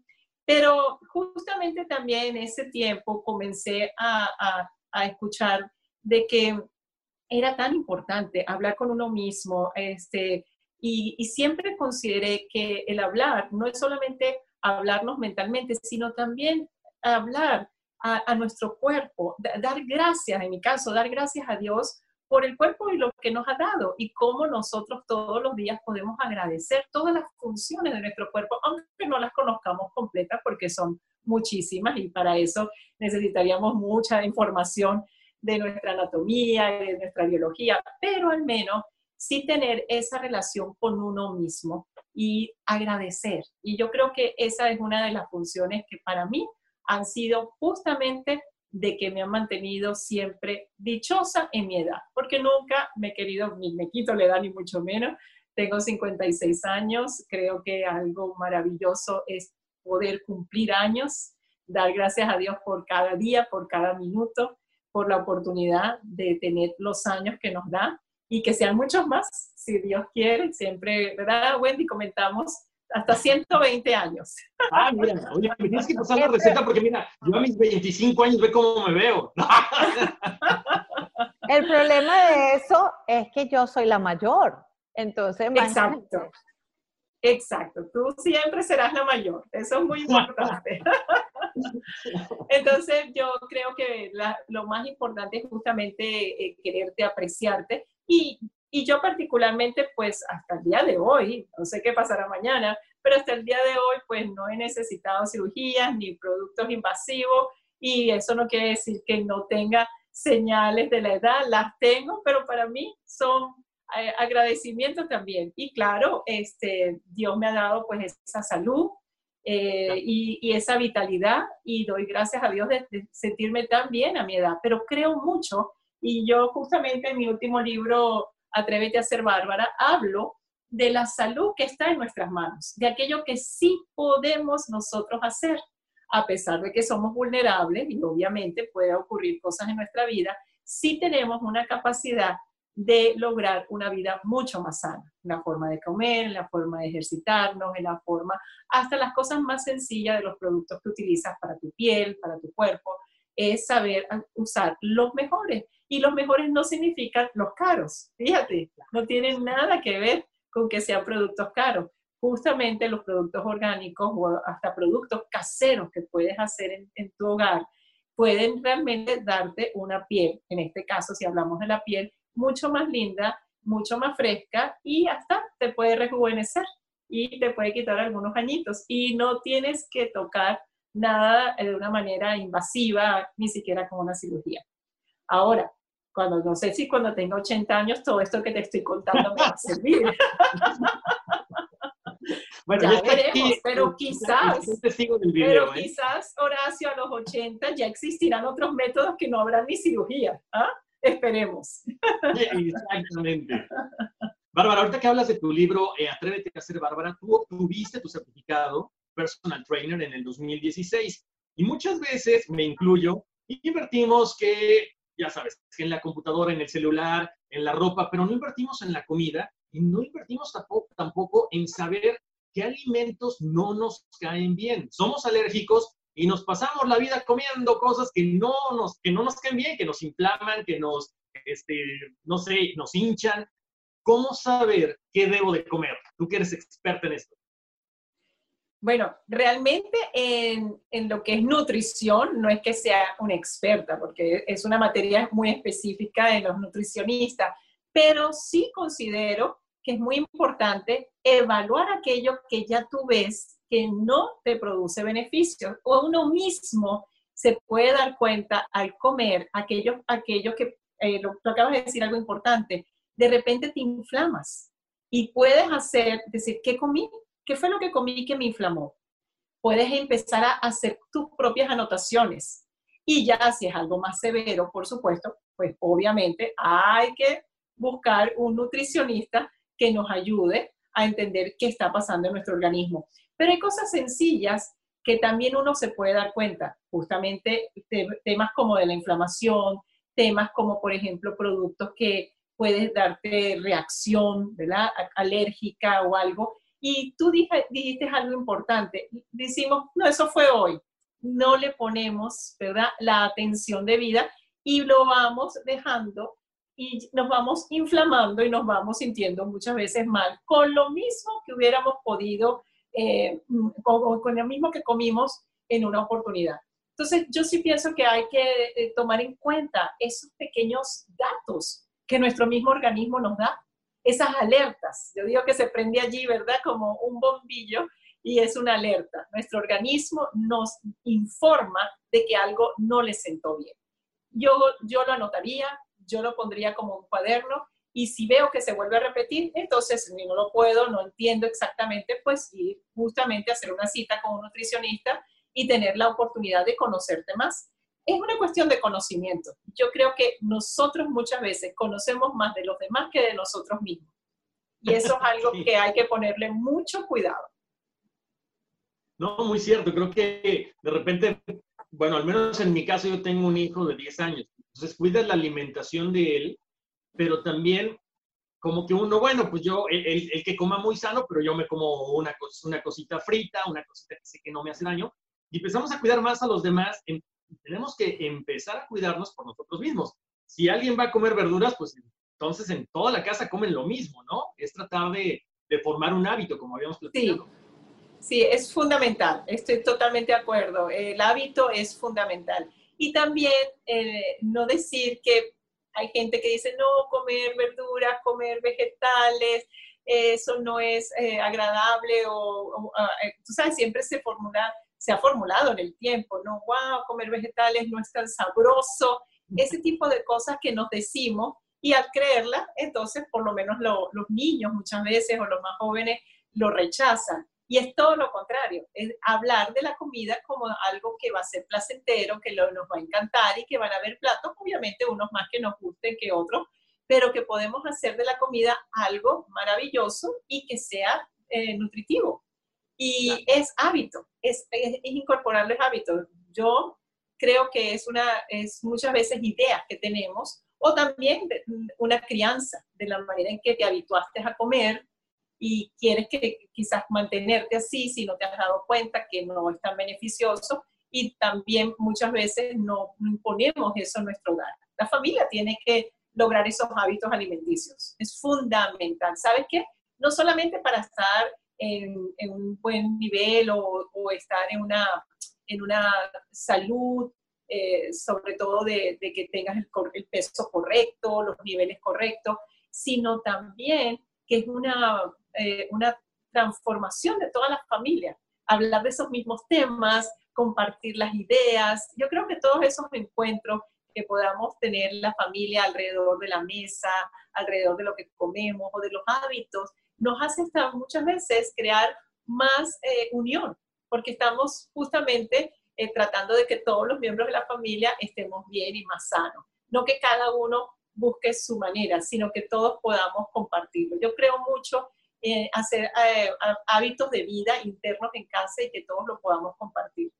Pero justamente también en ese tiempo comencé a, a, escuchar de que era tan importante hablar con uno mismo, este, y, y, siempre consideré que el hablar no es solamente hablarnos mentalmente, sino también hablar a, nuestro cuerpo, dar gracias, en mi caso, dar gracias a Dios por el cuerpo y lo que nos ha dado y cómo nosotros todos los días podemos agradecer todas las funciones de nuestro cuerpo, aunque no las conozcamos completas porque son muchísimas y para eso necesitaríamos mucha información de nuestra anatomía, de nuestra biología, pero al menos sí tener esa relación con uno mismo y agradecer. Y yo creo que esa es una de las funciones que para mí han sido justamente de que me han mantenido siempre dichosa en mi edad, porque nunca me he querido, ni me quito la edad, ni mucho menos. Tengo 56 años, creo que algo maravilloso es poder cumplir años, dar gracias a Dios por cada día, por cada minuto, por la oportunidad de tener los años que nos da y que sean muchos más, si Dios quiere. Siempre, ¿verdad, Wendy? Comentamos hasta 120 años. Ah, mira, oye, me tienes que pasar la receta porque mira, yo a mis 25 años ve cómo me veo. El problema de eso es que yo soy la mayor. Entonces, Exacto. Exacto, tú siempre serás la mayor, eso es muy importante. Entonces, yo creo que lo más importante es justamente eh, quererte, apreciarte y, y, yo particularmente, pues hasta el día de hoy, no sé qué pasará mañana, pero hasta el día de hoy, pues no he necesitado cirugías ni productos invasivos y eso no quiere decir que no tenga señales de la edad, las tengo, pero para mí son eh, agradecimiento también. Y claro, este, Dios me ha dado pues esa salud eh, y, esa vitalidad y doy gracias a Dios de, sentirme tan bien a mi edad, pero creo mucho y yo justamente en mi último libro, Atrévete a ser Bárbara, hablo de la salud que está en nuestras manos, de aquello que sí podemos nosotros hacer, a pesar de que somos vulnerables y obviamente puede ocurrir cosas en nuestra vida, sí tenemos una capacidad de lograr una vida mucho más sana, la forma de comer, la forma de ejercitarnos, en la forma, hasta las cosas más sencillas de los productos que utilizas para tu piel, para tu cuerpo, es saber usar los mejores. Y los mejores no significan los caros, fíjate, no tienen nada que ver con que sean productos caros. Justamente los productos orgánicos o hasta productos caseros que puedes hacer en, en tu hogar pueden realmente darte una piel, en este caso si hablamos de la piel, mucho más linda, mucho más fresca y hasta te puede rejuvenecer y te puede quitar algunos añitos y no tienes que tocar nada de una manera invasiva, ni siquiera con una cirugía. Ahora, cuando no sé si cuando tenga 80 años todo esto que te estoy contando me va a servir. Bueno, ya veremos, pero quizás, pero ¿eh? quizás, Horacio, a los 80 ya existirán otros métodos que no habrán ni cirugía. ¿ah? Esperemos. Exactamente. Bárbara, ahorita que hablas de tu libro eh, Atrévete a ser Bárbara, tú obtuviste tu certificado Personal Trainer en el 2016. Y muchas veces, me incluyo, invertimos que, ya sabes, en la computadora, en el celular, en la ropa, pero no invertimos en la comida y no invertimos tampoco, tampoco en saber qué alimentos no nos caen bien. Somos alérgicos y nos pasamos la vida comiendo cosas que no nos, que no nos caen bien, que nos inflaman, que nos, este, no sé, nos hinchan. ¿Cómo saber qué debo de comer? Tú que eres experta en esto. Bueno, realmente en, en, lo que es nutrición, no es que sea una experta, porque es una materia muy específica en los nutricionistas, pero sí considero que es muy importante evaluar aquello que ya tú ves que no te produce beneficios o uno mismo se puede dar cuenta al comer aquello, que, eh, lo, acabas de decir algo importante, de repente te inflamas y puedes hacer, decir, ¿qué comí? ¿Qué fue lo que comí que me inflamó? Puedes empezar a hacer tus propias anotaciones y ya si es algo más severo, por supuesto, pues obviamente hay que buscar un nutricionista que nos ayude a entender qué está pasando en nuestro organismo. Pero hay cosas sencillas que también uno se puede dar cuenta, justamente temas como de la inflamación, temas como, por ejemplo, productos que puedes darte reacción, ¿verdad? Alérgica o algo. Y tú dijiste algo importante. Decimos, no, eso fue hoy. No le ponemos, ¿verdad? La atención debida y lo vamos dejando y nos vamos inflamando y nos vamos sintiendo muchas veces mal, con lo mismo que hubiéramos podido eh, con, con, lo mismo que comimos en una oportunidad. Entonces, yo sí pienso que hay que eh, tomar en cuenta esos pequeños datos que nuestro mismo organismo nos da, esas alertas. Yo digo que se prende allí, ¿verdad? Como un bombillo y es una alerta. Nuestro organismo nos informa de que algo no le sentó bien. Yo, yo lo anotaría, yo lo pondría como un cuaderno y si veo que se vuelve a repetir, entonces no lo puedo, no entiendo exactamente, pues ir justamente a hacer una cita con un nutricionista y tener la oportunidad de conocerte más. Es una cuestión de conocimiento. Yo creo que nosotros muchas veces conocemos más de los demás que de nosotros mismos. Y eso es algo que hay que ponerle mucho cuidado. No, muy cierto. Creo que de repente, bueno, al menos en mi caso yo tengo un hijo de 10 años. Entonces cuidas la alimentación de él pero también como que uno, bueno, pues yo, el, el, que coma muy sano, pero yo me como una, una cosita frita, una cosita que sé que no me hace daño, y empezamos a cuidar más a los demás, em, tenemos que empezar a cuidarnos por nosotros mismos. Si alguien va a comer verduras, pues entonces en toda la casa comen lo mismo, ¿no? Es tratar de, de formar un hábito, como habíamos platicado. Sí. sí, es fundamental, estoy totalmente de acuerdo. El hábito es fundamental. Y también eh, no decir que hay gente que dice, no, comer verduras, comer vegetales, eso no es eh, agradable o, ah, eh, tú sabes, siempre se formula, se ha formulado en el tiempo, ¿no? Wow, comer vegetales no es tan sabroso. Ese tipo de cosas que nos decimos y al creerla, entonces por lo menos los niños muchas veces o los más jóvenes lo rechazan. Y es todo lo contrario, es hablar de la comida como algo que va a ser placentero, que nos va a encantar y que van a haber platos, obviamente unos más que nos gusten que otros, pero que podemos hacer de la comida algo maravilloso y que sea eh, nutritivo. Y es hábito, es, es, incorporarles hábitos. Yo creo que es, una, es muchas veces ideas que tenemos o también una crianza de la manera en que te habituaste a comer, y quieres que quizás mantenerte así si no te has dado cuenta que no es tan beneficioso y también muchas veces no imponemos eso en nuestro hogar. La familia tiene que lograr esos hábitos alimenticios. Es fundamental. ¿Sabes qué? No solamente para estar en, un buen nivel o, estar en una, en una salud, eh, sobre todo de, que tengas el, peso correcto, los niveles correctos, sino también que es una eh, una transformación de toda la familia, hablar de esos mismos temas, compartir las ideas. Yo creo que todos esos encuentros que podamos tener la familia alrededor de la mesa, alrededor de lo que comemos o de los hábitos, nos hace muchas veces crear más eh, unión, porque estamos justamente eh, tratando de que todos los miembros de la familia estemos bien y más sanos. No que cada uno busque su manera, sino que todos podamos compartirlo. Yo creo mucho eh, hacer eh, hábitos de vida internos en casa y que todos lo podamos compartir.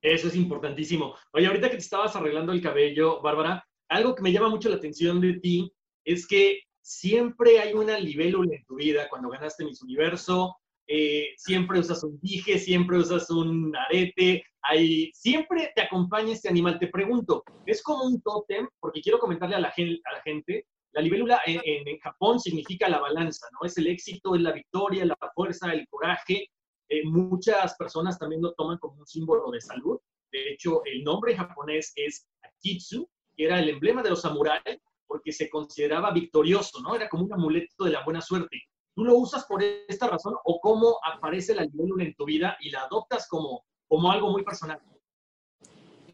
Eso es importantísimo. Oye, ahorita que te estabas arreglando el cabello, Bárbara, algo que me llama mucho la atención de ti es que siempre hay una libélula en tu vida cuando ganaste Miss Universo, eh, siempre usas un dije, siempre usas un arete, hay, siempre te acompaña este animal. Te pregunto, ¿es como un tótem? Porque quiero comentarle a la, gente la libélula en, Japón significa la balanza, ¿no? Es el éxito, es la victoria, la fuerza, el coraje. Eh, muchas personas también lo toman como un símbolo de salud. De hecho, el nombre japonés es Akitsu, que era el emblema de los samuráis, porque se consideraba victorioso, ¿no? Era como un amuleto de la buena suerte. ¿Tú lo usas por esta razón o cómo aparece la libélula en tu vida y la adoptas como, como algo muy personal?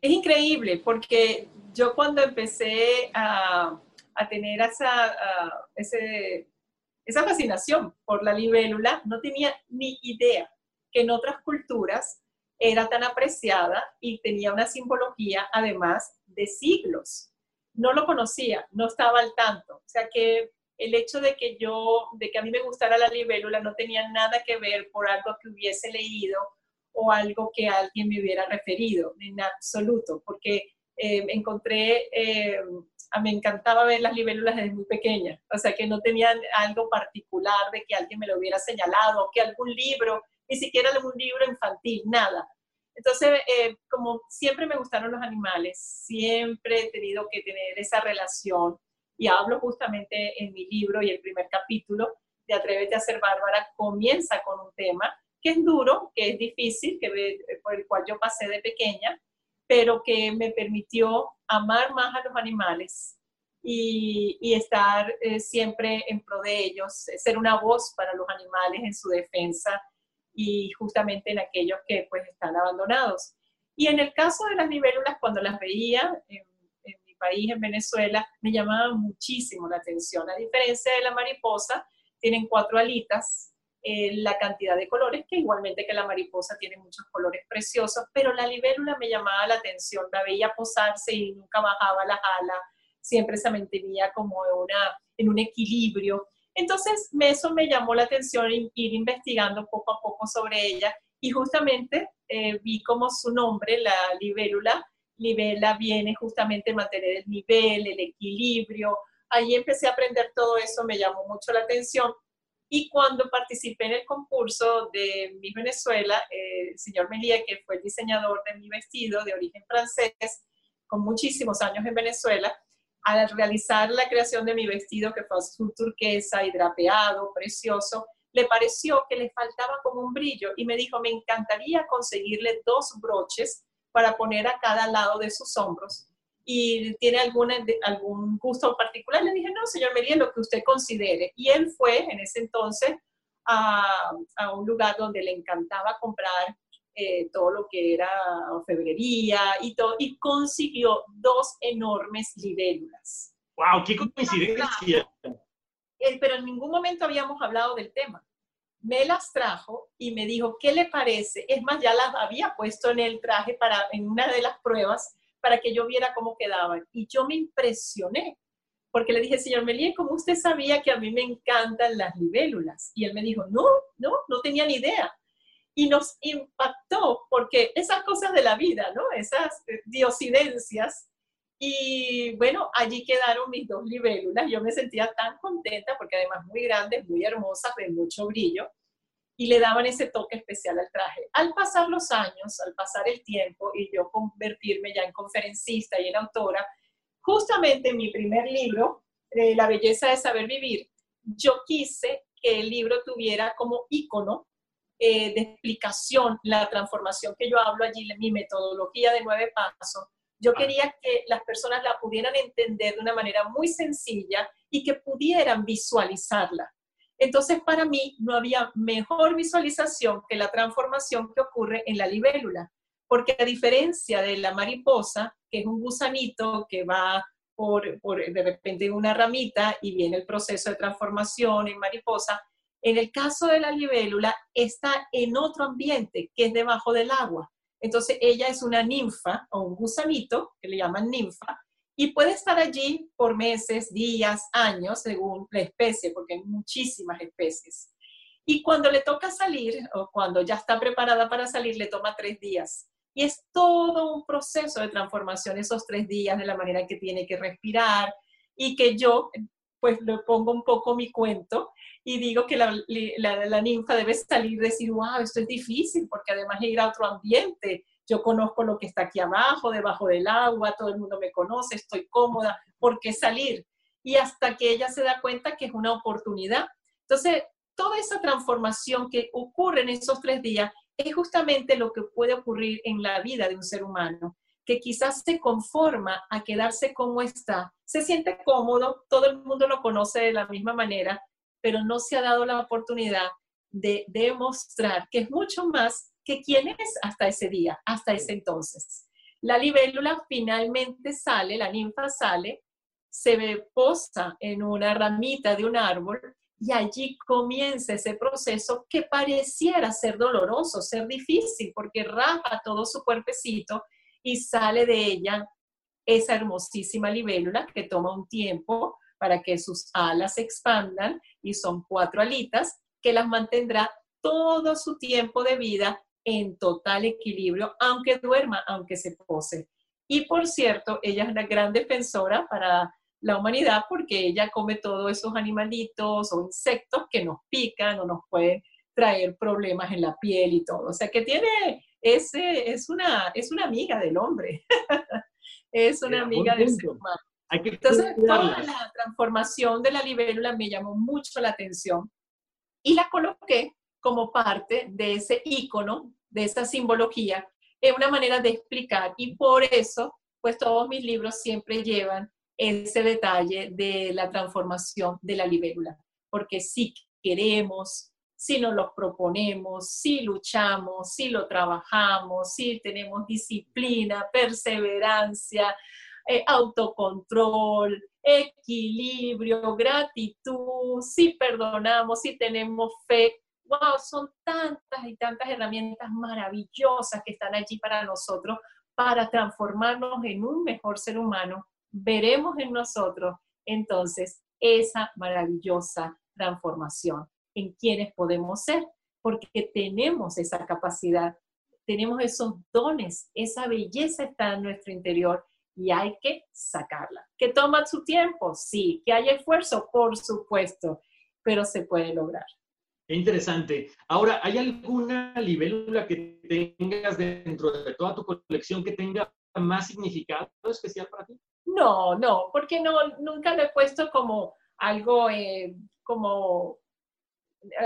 Es increíble porque yo cuando empecé a a tener esa, ese, esa fascinación por la libélula, no tenía ni idea que en otras culturas era tan apreciada y tenía una simbología además de siglos. No lo conocía, no estaba al tanto. O sea que el hecho de que yo, de que a mí me gustara la libélula no tenía nada que ver por algo que hubiese leído o algo que alguien me hubiera referido, en absoluto, porque eh, encontré eh, me encantaba ver las libélulas desde muy pequeña, o sea que no tenían algo particular de que alguien me lo hubiera señalado, que algún libro, ni siquiera algún libro infantil, nada. Entonces, eh, como siempre me gustaron los animales, siempre he tenido que tener esa relación y hablo justamente en mi libro y el primer capítulo de Atrévete a ser Bárbara comienza con un tema que es duro, que es difícil, que, por el cual yo pasé de pequeña, pero que me permitió amar más a los animales y, estar eh, siempre en pro de ellos, ser una voz para los animales en su defensa y justamente en aquellos que pues están abandonados. Y en el caso de las libélulas, cuando las veía en, en mi país, en Venezuela, me llamaba muchísimo la atención. A diferencia de la mariposa, tienen cuatro alitas eh, la cantidad de colores, que igualmente que la mariposa tiene muchos colores preciosos, pero la libélula me llamaba la atención, la veía posarse y nunca bajaba las alas, siempre se mantenía como una, en un equilibrio. Entonces, eso me llamó la atención ir investigando poco a poco sobre ella y justamente eh, vi como su nombre, la libélula, libela viene justamente mantener el nivel, el equilibrio, ahí empecé a aprender todo eso, me llamó mucho la atención. Y cuando participé en el concurso de mi Venezuela, eh, el señor Melie, que fue el diseñador de mi vestido de origen francés, con muchísimos años en Venezuela, al realizar la creación de mi vestido, que fue azul turquesa y drapeado, precioso, le pareció que le faltaba como un brillo y me dijo, me encantaría conseguirle dos broches para poner a cada lado de sus hombros. Y tiene alguna, algún gusto particular. Le dije, no, señor Mería, lo que usted considere. Y él fue en ese entonces a, a un lugar donde le encantaba comprar eh, todo lo que era febrería y todo, y consiguió dos enormes libélulas. ¡Wow! ¡Qué coincidencia! Eh, pero en ningún momento habíamos hablado del tema. Me las trajo y me dijo, ¿qué le parece? Es más, ya las había puesto en el traje para, en una de las pruebas para que yo viera cómo quedaban. Y yo me impresioné, porque le dije, señor Melie, ¿cómo usted sabía que a mí me encantan las libélulas? Y él me dijo, no, no, no tenía ni idea y nos impactó porque esas cosas de la vida, ¿no? Esas eh, diosidencias. Y bueno, allí quedaron mis dos libélulas. Yo me sentía tan contenta porque además muy grandes, muy hermosas, de mucho brillo y le daban ese toque especial al traje. Al pasar los años, al pasar el tiempo y yo convertirme ya en conferencista y en autora, justamente en mi primer libro, eh, La belleza de saber vivir, yo quise que el libro tuviera como ícono eh, de explicación, la transformación que yo hablo allí, mi metodología de nueve pasos, yo quería que las personas la pudieran entender de una manera muy sencilla y que pudieran visualizarla. Entonces, para mí no había mejor visualización que la transformación que ocurre en la libélula, porque a diferencia de la mariposa, que es un gusanito que va por, por de repente una ramita y viene el proceso de transformación en mariposa, en el caso de la libélula, está en otro ambiente, que es debajo del agua. Entonces, ella es una ninfa o un gusanito, que le llaman ninfa, y puede estar allí por meses, días, años, según la especie, porque hay muchísimas especies. Y cuando le toca salir, o cuando ya está preparada para salir, le toma tres días. Y es todo un proceso de transformación esos tres días, de la manera que tiene que respirar, y que yo, pues, le pongo un poco mi cuento y digo que la, la, ninfa debe salir y decir, wow, esto es difícil, porque además ir a otro ambiente, yo conozco lo que está aquí abajo, debajo del agua, todo el mundo me conoce, estoy cómoda, ¿por qué salir? Y hasta que ella se da cuenta que es una oportunidad. Entonces, toda esa transformación que ocurre en esos tres días es justamente lo que puede ocurrir en la vida de un ser humano, que quizás se conforma a quedarse como está, se siente cómodo, todo el mundo lo conoce de la misma manera, pero no se ha dado la oportunidad de demostrar que es mucho más que quien es hasta ese día, hasta ese entonces. La libélula finalmente sale, la ninfa sale, se posa en una ramita de un árbol y allí comienza ese proceso que pareciera ser doloroso, ser difícil, porque raja todo su cuerpecito y sale de ella esa hermosísima libélula que toma un tiempo para que sus alas se expandan y son cuatro alitas que las mantendrá todo su tiempo de vida en total equilibrio, aunque duerma, aunque se pose. Y por cierto, ella es una gran defensora para la humanidad porque ella come todos esos animalitos o insectos que nos pican o nos pueden traer problemas en la piel y todo. O sea que tiene, ese, es, una, es una amiga del hombre. es una amiga del ser humano. Entonces, toda la transformación de la libélula me llamó mucho la atención y la coloqué como parte de ese icono, de esa simbología, en una manera de explicar. Y por eso, pues todos mis libros siempre llevan ese detalle de la transformación de la libélula. Porque si queremos, si nos lo proponemos, si luchamos, si lo trabajamos, si tenemos disciplina, perseverancia, eh, autocontrol, equilibrio, gratitud, si perdonamos, si tenemos fe. Wow, son tantas y tantas herramientas maravillosas que están allí para nosotros para transformarnos en un mejor ser humano. Veremos en nosotros entonces esa maravillosa transformación en quienes podemos ser, porque tenemos esa capacidad, tenemos esos dones, esa belleza está en nuestro interior y hay que sacarla. ¿Que toma su tiempo? Sí. ¿Que hay esfuerzo? Por supuesto, pero se puede lograr. interesante. Ahora, ¿hay alguna libélula que tengas dentro de toda tu colección que tenga más significado especial para ti? No, no, porque no, nunca lo he puesto como algo eh, como,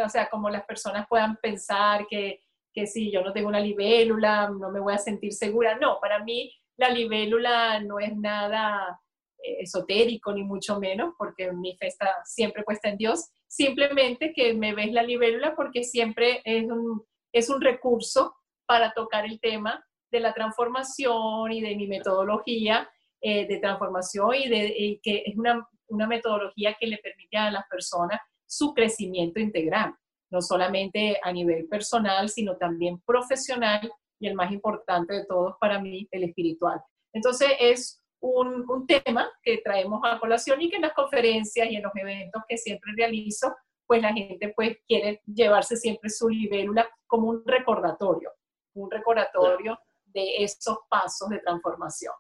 o sea, como las personas puedan pensar que, que si yo no tengo una libélula, no me voy a sentir segura. No, para mí la libélula no es nada eh, esotérico, ni mucho menos, porque mi fe siempre puesta en Dios. Simplemente que me ves la libélula porque siempre es un, es un recurso para tocar el tema de la transformación y de mi metodología eh, de transformación y, de, que es una, una metodología que le permite a las personas su crecimiento integral, no solamente a nivel personal, sino también profesional y el más importante de todos para mí, el espiritual. Entonces es un, un, tema que traemos a colación y que en las conferencias y en los eventos que siempre realizo, pues la gente pues quiere llevarse siempre su libélula como un recordatorio, un recordatorio de esos pasos de transformación.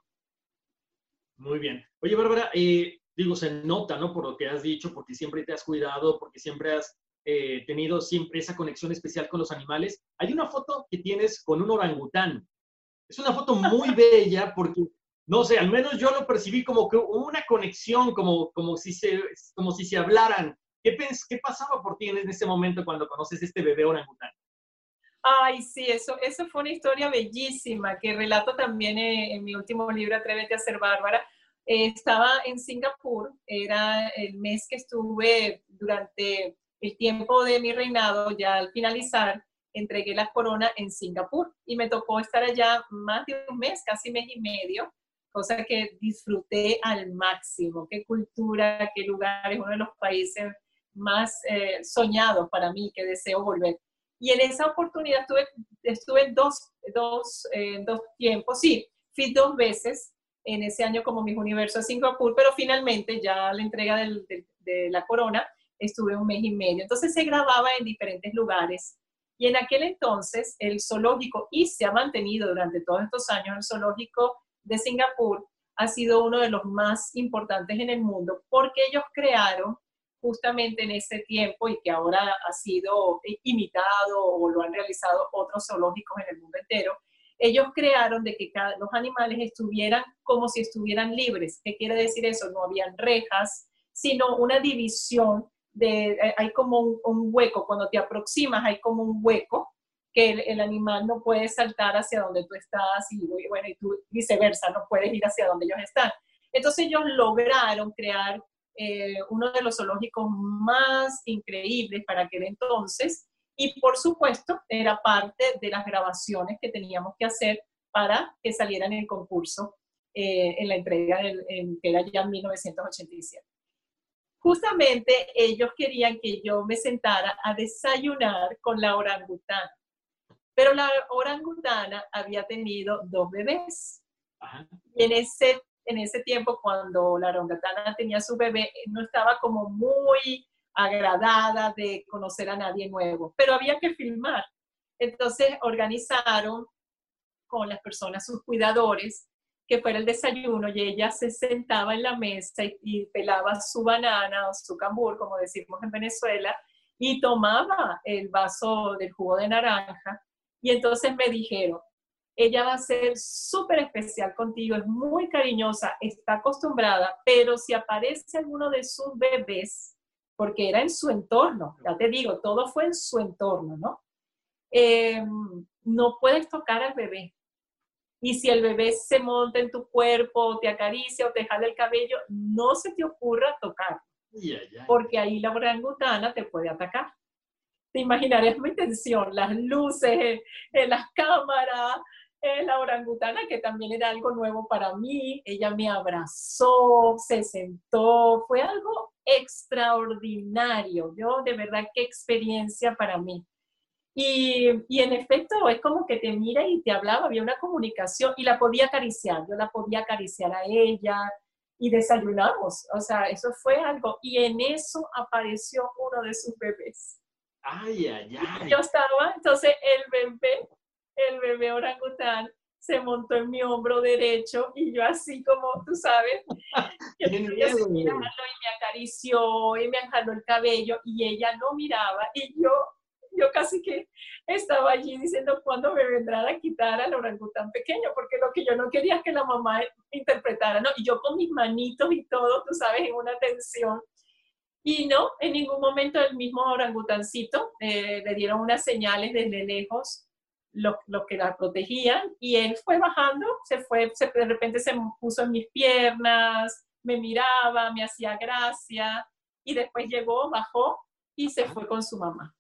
Muy bien. Oye, Bárbara, eh, digo, se nota, ¿no? Por lo que has dicho, porque siempre te has cuidado, porque siempre has eh, tenido siempre esa conexión especial con los animales. Hay una foto que tienes con un orangután. Es una foto muy bella porque, no sé, al menos yo lo percibí como que una conexión, como, como, si, se, como si se hablaran. ¿Qué, ¿Qué pasaba por ti en ese momento cuando conoces este bebé orangután? Ay, sí, eso, eso fue una historia bellísima que relato también en, mi último libro, Atrévete a ser Bárbara. Eh, estaba en Singapur, era el mes que estuve durante el tiempo de mi reinado, ya al finalizar, entregué la corona en Singapur y me tocó estar allá más de un mes, casi mes y medio, cosa que disfruté al máximo. Qué cultura, qué lugar, es uno de los países más eh, soñados para mí, que deseo volver. Y en esa oportunidad estuve, estuve dos, dos, eh, dos tiempos, sí, fui dos veces en ese año como mis universo a Singapur, pero finalmente ya la entrega de, la corona estuve un mes y medio. Entonces se grababa en diferentes lugares. Y en aquel entonces el zoológico, y se ha mantenido durante todos estos años, el zoológico de Singapur ha sido uno de los más importantes en el mundo porque ellos crearon justamente en ese tiempo y que ahora ha sido imitado o lo han realizado otros zoológicos en el mundo entero, ellos crearon de que cada, los animales estuvieran como si estuvieran libres. ¿Qué quiere decir eso? No habían rejas, sino una división de, eh, hay como un, hueco, cuando te aproximas hay como un hueco que el, animal no puede saltar hacia donde tú estás y bueno, y tú viceversa, no puedes ir hacia donde ellos están. Entonces ellos lograron crear eh, uno de los zoológicos más increíbles para aquel entonces y por supuesto era parte de las grabaciones que teníamos que hacer para que saliera en el concurso eh, en la entrega del, en, que era ya en 1987. Justamente ellos querían que yo me sentara a desayunar con la orangutana, pero la orangutana había tenido dos bebés. Y en ese en ese tiempo cuando la orangutana tenía su bebé, no estaba como muy agradada de conocer a nadie nuevo, pero había que filmar. Entonces organizaron con las personas, sus cuidadores, que fuera el desayuno y ella se sentaba en la mesa y, pelaba su banana o su cambur, como decimos en Venezuela, y tomaba el vaso del jugo de naranja. Y entonces me dijeron, ella va a ser súper especial contigo, es muy cariñosa, está acostumbrada, pero si aparece alguno de sus bebés, porque era en su entorno, ya te digo, todo fue en su entorno, ¿no? Em, no puedes tocar al bebé. Y si el bebé se monta en tu cuerpo, te acaricia o te jala el cabello, no se te ocurra tocar, porque ahí la orangutana te puede atacar. Te imaginarás mi tensión, las luces, las cámaras, la orangutana, que también era algo nuevo para mí. Ella me abrazó, se sentó, fue algo extraordinario. Yo, de verdad, qué experiencia para mí. Y, y, en efecto, es como que te mira y te hablaba, había una comunicación y la podía acariciar, yo la podía acariciar a ella y desayunamos. O sea, eso fue algo. Y en eso apareció uno de sus bebés. Ay, ay, ay. Yo estaba, entonces el bebé el bebé orangután se montó en mi hombro derecho y yo así como, tú sabes, y me acarició y me jaló el cabello y ella no miraba y yo, yo casi que estaba allí diciendo cuándo me vendrán a quitar al orangután pequeño, porque lo que yo no quería es que la mamá interpretara, ¿no? Y yo con mis manitos y todo, tú sabes, en una tensión. Y no, en ningún momento el mismo orangutancito eh, le dieron unas señales desde lejos los, que la protegían y él fue bajando, se fue, de repente se puso en mis piernas, me miraba, me hacía gracia y después llegó, bajó y se fue con su mamá.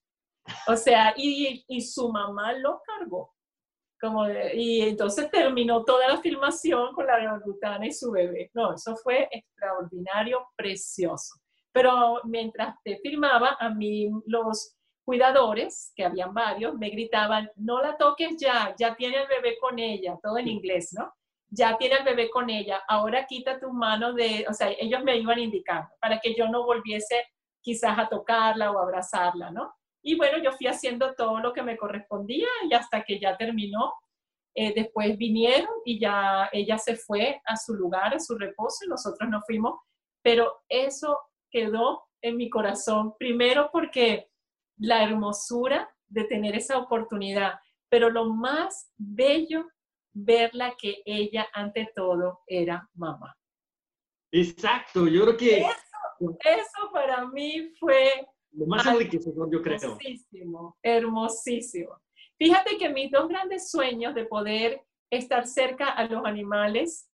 O sea, y, y su mamá lo cargó. Como y entonces terminó toda la filmación con la orangutana y su bebé. No, eso fue extraordinario, precioso. Pero mientras te filmaba, a mí los cuidadores, que habían varios, me gritaban, no la toques ya, ya tiene el bebé con ella, todo en inglés, ¿no? Ya tiene el bebé con ella, ahora quita tu mano de, o sea, ellos me iban indicando para que yo no volviese quizás a tocarla o abrazarla, ¿no? Y bueno, yo fui haciendo todo lo que me correspondía y hasta que ya terminó, eh, después vinieron y ya ella se fue a su lugar, a su reposo, y nosotros nos fuimos, pero eso quedó en mi corazón, primero porque la hermosura de tener esa oportunidad, pero lo más bello, verla que ella ante todo era mamá. Exacto, yo creo que... Eso, eso para mí fue... Lo más enriquecedor, yo creo. Hermosísimo, hermosísimo. Fíjate que mis dos grandes sueños de poder estar cerca a los animales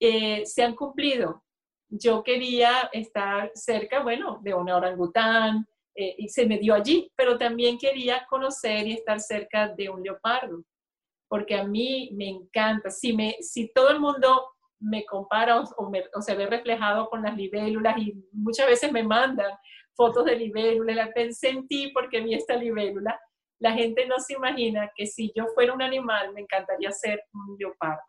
eh, se han cumplido. Yo quería estar cerca, bueno, de una orangután, eh, y se me dio allí, pero también quería conocer y estar cerca de un leopardo, porque a mí me encanta. Si, me, si todo el mundo me compara o, se ve reflejado con las libélulas y muchas veces me mandan fotos de libélulas, la pensé en ti porque vi esta libélula, la gente no se imagina que si yo fuera un animal me encantaría ser un leopardo.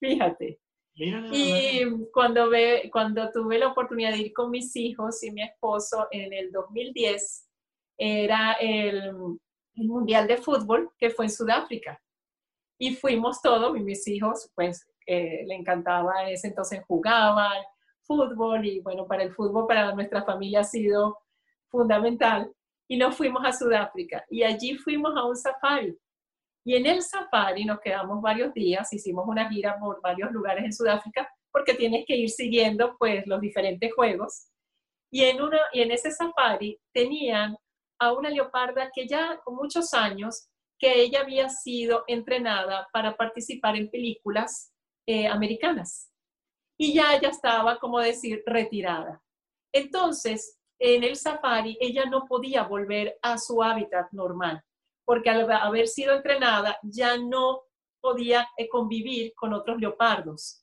Fíjate, y cuando, ve, cuando tuve la oportunidad de ir con mis hijos y mi esposo en el 2010, era el, Mundial de Fútbol que fue en Sudáfrica. Y fuimos todos, y mis hijos, pues eh, le encantaba, ese entonces jugaban fútbol y bueno, para el fútbol, para nuestra familia ha sido fundamental. Y nos fuimos a Sudáfrica y allí fuimos a un safari y en el safari nos quedamos varios días, hicimos una gira por varios lugares en Sudáfrica, porque tienes que ir siguiendo pues los diferentes juegos. Y en, uno, y en ese safari tenían a una leoparda que ya con muchos años, que ella había sido entrenada para participar en películas eh, americanas. Y ya ya estaba, como decir, retirada. Entonces, en el safari, ella no podía volver a su hábitat normal porque al haber sido entrenada ya no podía eh, convivir con otros leopardos.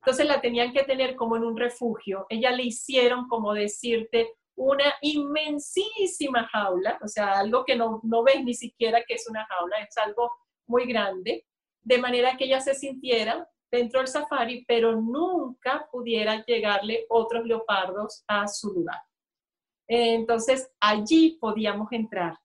Entonces la tenían que tener como en un refugio. Ella le hicieron, como decirte, una inmensísima jaula, o sea, algo que no, no ves ni siquiera que es una jaula, es algo muy grande, de manera que ella se sintiera dentro del safari, pero nunca pudiera llegarle otros leopardos a su lugar. Entonces allí podíamos entrar.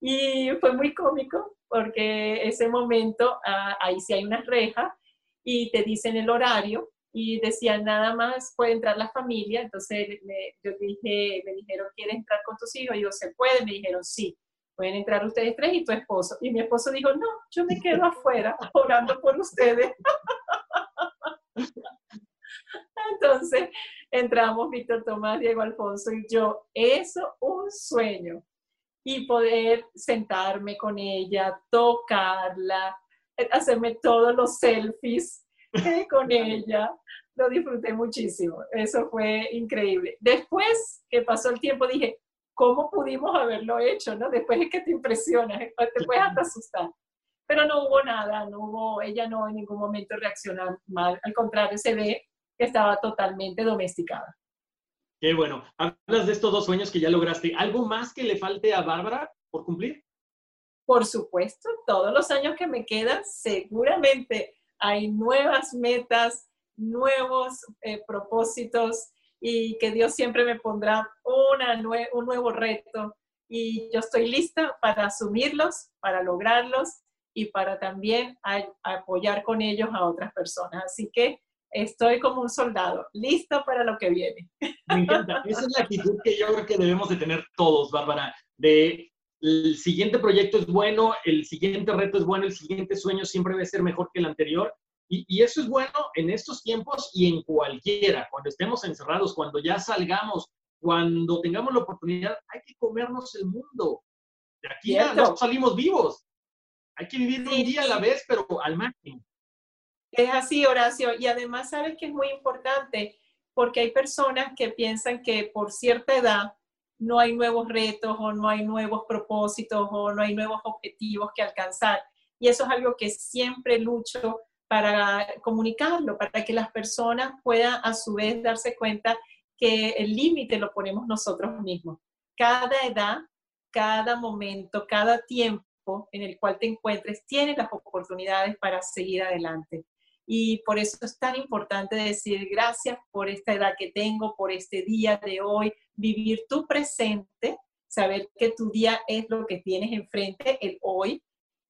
Y fue muy cómico porque ese momento, ah, ahí sí hay una reja y te dicen el horario y decían nada más puede entrar la familia. Entonces me, yo dije, me dijeron, ¿quieres entrar con tus hijos? Y yo, ¿se puede? Me dijeron, sí. Pueden entrar ustedes tres y tu esposo. Y mi esposo dijo, no, yo me quedo afuera orando por ustedes. Entonces entramos Víctor Tomás, Diego Alfonso y yo. Eso, un sueño y poder sentarme con ella, tocarla, hacerme todos los selfies eh, con ella. Lo disfruté muchísimo. Eso fue increíble. Después que pasó el tiempo dije, ¿cómo pudimos haberlo hecho? ¿no? Después es que te impresionas, te puedes hasta asustar. Pero no hubo nada, no hubo, ella no en ningún momento reaccionó mal. Al contrario, se ve que estaba totalmente domesticada. Qué bueno. Hablas de estos dos sueños que ya lograste. ¿Algo más que le falte a Bárbara por cumplir? Por supuesto, todos los años que me quedan, seguramente hay nuevas metas, nuevos eh, propósitos y que Dios siempre me pondrá una un nuevo reto y yo estoy lista para asumirlos, para lograrlos y para también apoyar con ellos a otras personas. Así que estoy como un soldado, listo para lo que viene. Me encanta. Esa es la actitud que yo creo que debemos de tener todos, Bárbara, de el siguiente proyecto es bueno, el siguiente reto es bueno, el siguiente sueño siempre debe ser mejor que el anterior. Y, y, eso es bueno en estos tiempos y en cualquiera, cuando estemos encerrados, cuando ya salgamos, cuando tengamos la oportunidad, hay que comernos el mundo. De aquí ya no salimos vivos. Hay que vivir un día a la vez, pero al máximo. Es así, Horacio. Y además, sabes que es muy importante porque hay personas que piensan que por cierta edad no hay nuevos retos o no hay nuevos propósitos o no hay nuevos objetivos que alcanzar. Y eso es algo que siempre lucho para comunicarlo, para que las personas puedan a su vez darse cuenta que el límite lo ponemos nosotros mismos. Cada edad, cada momento, cada tiempo en el cual te encuentres, tiene las oportunidades para seguir adelante. Y por eso es tan importante decir gracias por esta edad que tengo, por este día de hoy, vivir tu presente, saber que tu día es lo que tienes enfrente, el hoy,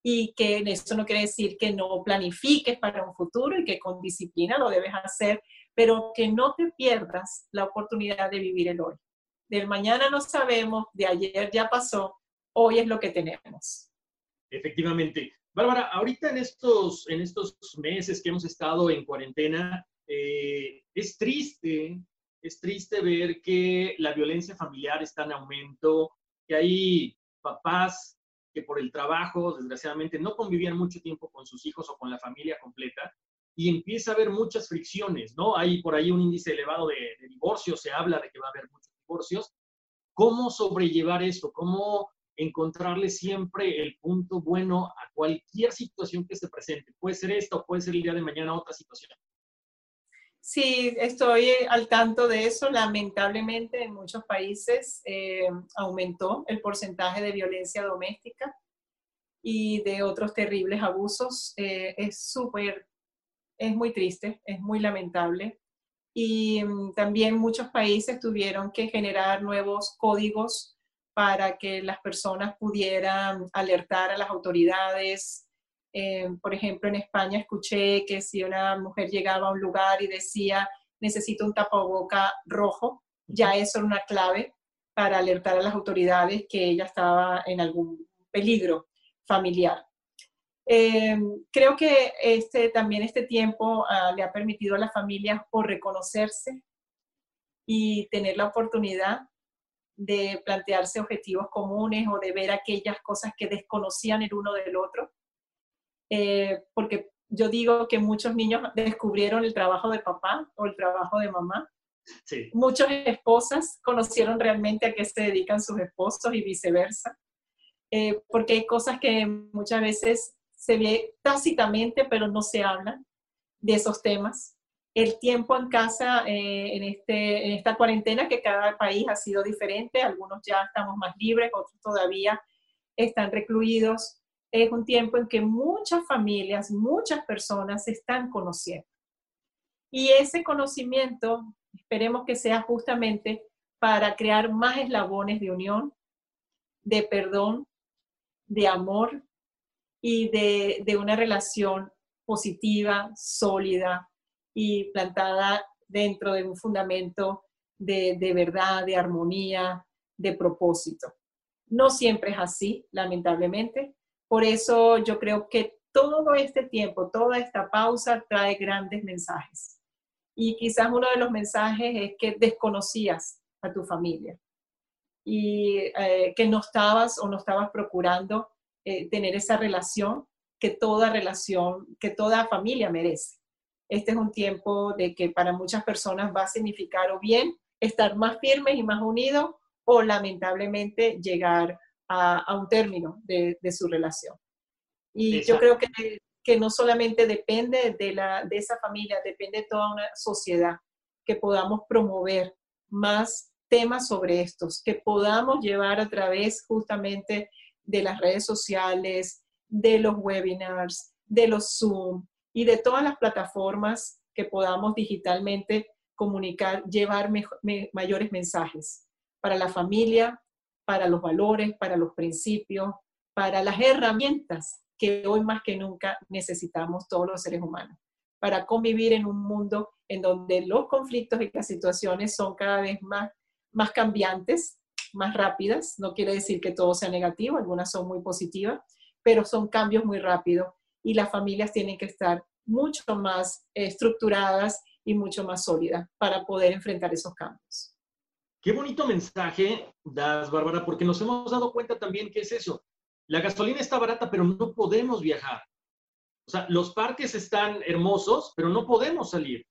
y que eso no quiere decir que no planifiques para un futuro y que con disciplina lo debes hacer, pero que no te pierdas la oportunidad de vivir el hoy. Del mañana no sabemos, de ayer ya pasó, hoy es lo que tenemos. Efectivamente. Bárbara, ahorita en estos, en estos meses que hemos estado en cuarentena, eh, es triste, es triste ver que la violencia familiar está en aumento, que hay papás que por el trabajo, desgraciadamente, no convivían mucho tiempo con sus hijos o con la familia completa, y empieza a haber muchas fricciones, ¿no? Hay por ahí un índice elevado de, de divorcios, se habla de que va a haber muchos divorcios. ¿Cómo sobrellevar esto? ¿Cómo encontrarle siempre el punto bueno a cualquier situación que se presente? Puede ser esto, puede ser el día de mañana otra situación. Sí, estoy al tanto de eso. Lamentablemente en muchos países eh, aumentó el porcentaje de violencia doméstica y de otros terribles abusos. Eh, es súper, es muy triste, es muy lamentable. Y mm, también muchos países tuvieron que generar nuevos códigos para que las personas pudieran alertar a las autoridades, eh, por ejemplo, en España escuché que si una mujer llegaba a un lugar y decía, necesito un tapaboca rojo, ya eso era una clave para alertar a las autoridades que ella estaba en algún peligro familiar. Eh, creo que este, también este tiempo uh, le ha permitido a las familias por reconocerse y tener la oportunidad de plantearse objetivos comunes o de ver aquellas cosas que desconocían el uno del otro eh, porque yo digo que muchos niños descubrieron el trabajo de papá o el trabajo de mamá. Sí. Muchas esposas conocieron realmente a qué se dedican sus esposos y viceversa, eh, porque hay cosas que muchas veces se ve tácitamente, pero no se habla de esos temas. El tiempo en casa eh, en, este, en esta cuarentena, que cada país ha sido diferente, algunos ya estamos más libres, otros todavía están recluidos es un tiempo en que muchas familias, muchas personas se están conociendo. Y ese conocimiento, esperemos que sea justamente para crear más eslabones de unión, de perdón, de amor y de, una relación positiva, sólida y plantada dentro de un fundamento de, de verdad, de armonía, de propósito. No siempre es así, lamentablemente, por eso yo creo que todo este tiempo, toda esta pausa trae grandes mensajes. Y quizás uno de los mensajes es que desconocías a tu familia y eh, que no estabas o no estabas procurando eh, tener esa relación que toda relación, que toda familia merece. Este es un tiempo de que para muchas personas va a significar o bien estar más firmes y más unidos o lamentablemente llegar a, un término de, su relación. Y yo creo que, que, no solamente depende de, la, de esa familia, depende de toda una sociedad, que podamos promover más temas sobre estos, que podamos llevar a través justamente de las redes sociales, de los webinars, de los Zoom y de todas las plataformas que podamos digitalmente comunicar, llevar mayores mensajes para la familia, para los valores, para los principios, para las herramientas que hoy más que nunca necesitamos todos los seres humanos para convivir en un mundo en donde los conflictos y las situaciones son cada vez más, más cambiantes, más rápidas. No quiere decir que todo sea negativo, algunas son muy positivas, pero son cambios muy rápidos y las familias tienen que estar mucho más estructuradas y mucho más sólidas para poder enfrentar esos cambios. Qué bonito mensaje das, Bárbara, porque nos hemos dado cuenta también que es eso. La gasolina está barata, pero no podemos viajar. O sea, los parques están hermosos, pero no podemos salir.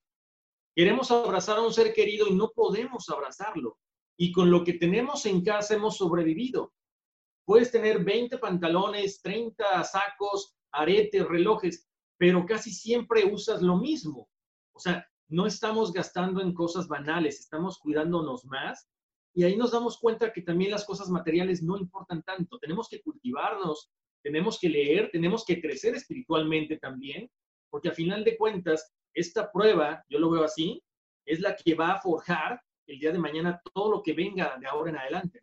Queremos abrazar a un ser querido y no podemos abrazarlo. Y con lo que tenemos en casa hemos sobrevivido. Puedes tener 20 pantalones, 30 sacos, aretes, relojes, pero casi siempre usas lo mismo. O sea, no estamos gastando en cosas banales, estamos cuidándonos más y ahí nos damos cuenta que también las cosas materiales no importan tanto. Tenemos que cultivarnos, tenemos que leer, tenemos que crecer espiritualmente también, porque a final de cuentas, esta prueba, yo lo veo así, es la que va a forjar el día de mañana todo lo que venga de ahora en adelante.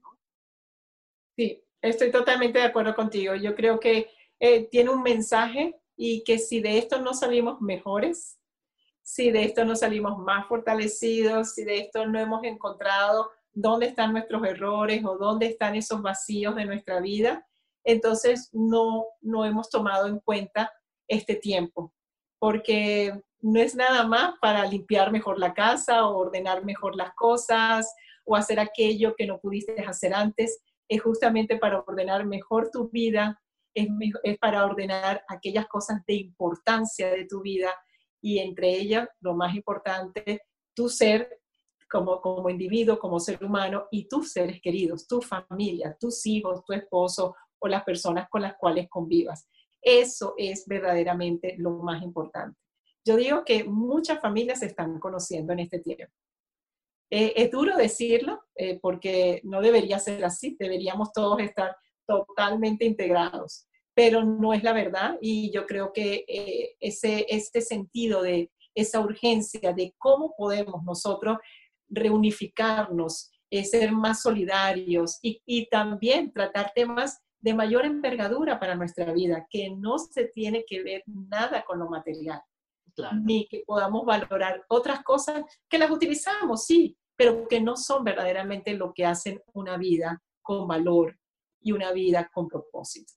Sí, estoy totalmente de acuerdo contigo. Yo creo que eh, tiene un mensaje y que si de esto no salimos mejores, si de esto no salimos más fortalecidos, si de esto no hemos encontrado dónde están nuestros errores o dónde están esos vacíos de nuestra vida, entonces no, no hemos tomado en cuenta este tiempo, porque no es nada más para limpiar mejor la casa o ordenar mejor las cosas o hacer aquello que no pudiste hacer antes, es justamente para ordenar mejor tu vida, es, es para ordenar aquellas cosas de importancia de tu vida y entre ellas, lo más importante, tu ser como, como individuo, como ser humano y tus seres queridos, tu familia, tus hijos, tu esposo o las personas con las cuales convivas. Eso es verdaderamente lo más importante. Yo digo que muchas familias se están conociendo en este tiempo. Eh, es duro decirlo eh, porque no debería ser así, deberíamos todos estar totalmente integrados, pero no es la verdad y yo creo que eh, ese, este sentido de esa urgencia de cómo podemos nosotros reunificarnos, ser más solidarios y, y también tratar temas de mayor envergadura para nuestra vida, que no se tiene que ver nada con lo material, ni que podamos valorar otras cosas que las utilizamos, sí, pero que no son verdaderamente lo que hacen una vida con valor y una vida con propósito.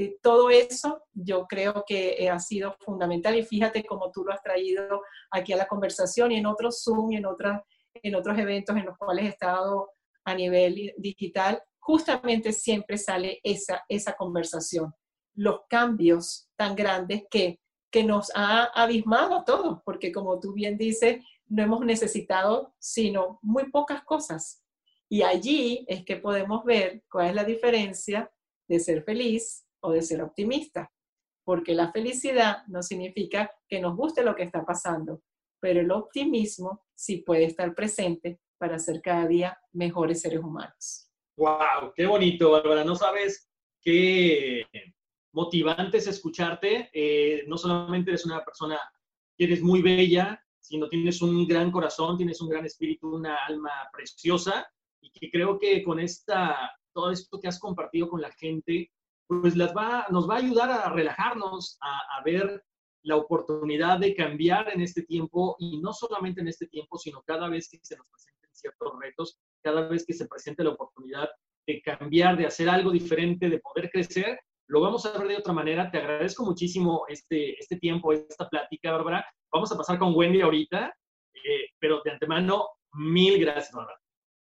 Eh, todo eso yo creo que eh, ha sido fundamental y fíjate cómo tú lo has traído aquí a la conversación y en otros Zoom y en, otras, en otros eventos en los cuales he estado a nivel digital, justamente siempre sale esa, esa conversación, los cambios tan grandes que, que nos ha abismado a todos, porque como tú bien dices, no hemos necesitado sino muy pocas cosas. Y allí es que podemos ver cuál es la diferencia de ser feliz o de ser optimista, porque la felicidad no significa que nos guste lo que está pasando, pero el optimismo sí puede estar presente para ser cada día mejores seres humanos. ¡Wow! ¡Qué bonito, Bárbara! No sabes qué motivante es escucharte. Eh, no solamente eres una persona que eres muy bella, sino tienes un gran corazón, tienes un gran espíritu, una alma preciosa y que creo que con esta, todo esto que has compartido con la gente, pues las va, nos va a ayudar a relajarnos, a, a ver la oportunidad de cambiar en este tiempo y no solamente en este tiempo, sino cada vez que se nos presenten ciertos retos, cada vez que se presente la oportunidad de cambiar, de hacer algo diferente, de poder crecer, lo vamos a ver de otra manera. Te agradezco muchísimo este, este tiempo, esta plática, Bárbara. Vamos a pasar con Wendy ahorita, eh, pero de antemano, mil gracias, Bárbara.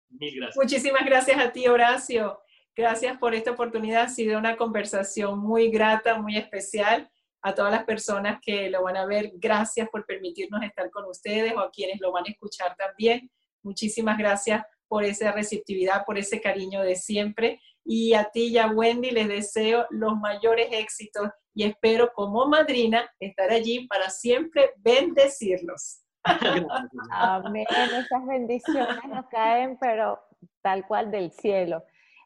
Mil gracias. Muchísimas gracias a ti, Horacio. Gracias por esta oportunidad. Ha sido una conversación muy grata, muy especial. A todas las personas que lo van a ver, gracias por permitirnos estar con ustedes o a quienes lo van a escuchar también. Muchísimas gracias por esa receptividad, por ese cariño de siempre. Y a ti y a Wendy les deseo los mayores éxitos y espero como madrina estar allí para siempre bendecirlos. Amén, esas bendiciones nos caen, pero tal cual del cielo.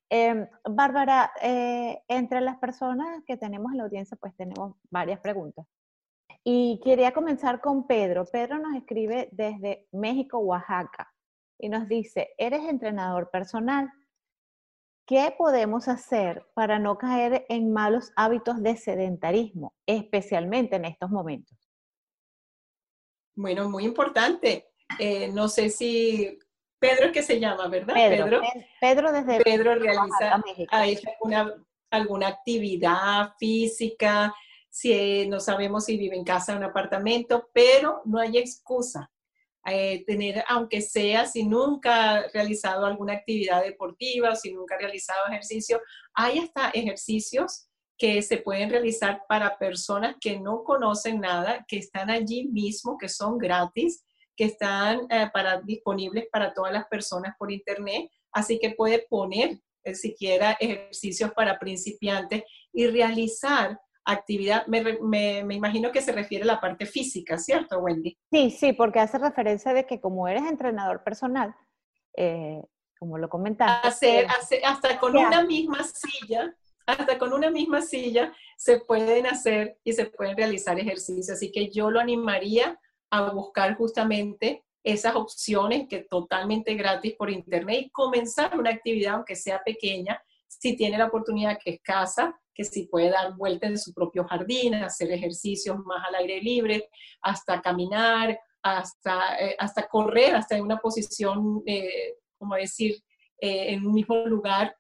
Em, Bárbara, eh, entre las personas que tenemos en la audiencia, pues tenemos varias preguntas. Y quería comenzar con Pedro. Pedro nos escribe desde México, Oaxaca y nos dice, eres entrenador personal. ¿qué podemos hacer para no caer en malos hábitos de sedentarismo, especialmente en estos momentos? Bueno, muy importante. Eh, no sé si Pedro es que se llama, ¿verdad? Pedro. Pedro, desde Pedro realiza alguna, alguna actividad física, si no sabemos si vive en casa o en apartamento, pero no hay excusa. Eh, tener, aunque sea, si nunca ha realizado alguna actividad deportiva, si nunca ha realizado ejercicio, hay hasta ejercicios que se pueden realizar para personas que no conocen nada, que están allí mismo, que son gratis, que están eh, para, disponibles para todas las personas por internet. Así que puede poner eh, siquiera ejercicios para principiantes y realizar actividad, me, imagino que se refiere a la parte física, ¿cierto, Wendy? Sí, sí, porque hace referencia de que como eres entrenador personal, eh, como lo comentaste. Hacer, hasta con una misma silla, hasta con una misma silla se pueden hacer y se pueden realizar ejercicios. Así que yo lo animaría a buscar justamente esas opciones que totalmente gratis por internet y comenzar una actividad, aunque sea pequeña, si tiene la oportunidad que es casa, que si puede dar vueltas en su propio jardín, hacer ejercicios más al aire libre, hasta caminar, hasta, eh, hasta correr, hasta en una posición, eh, como decir, eh, en un mismo lugar,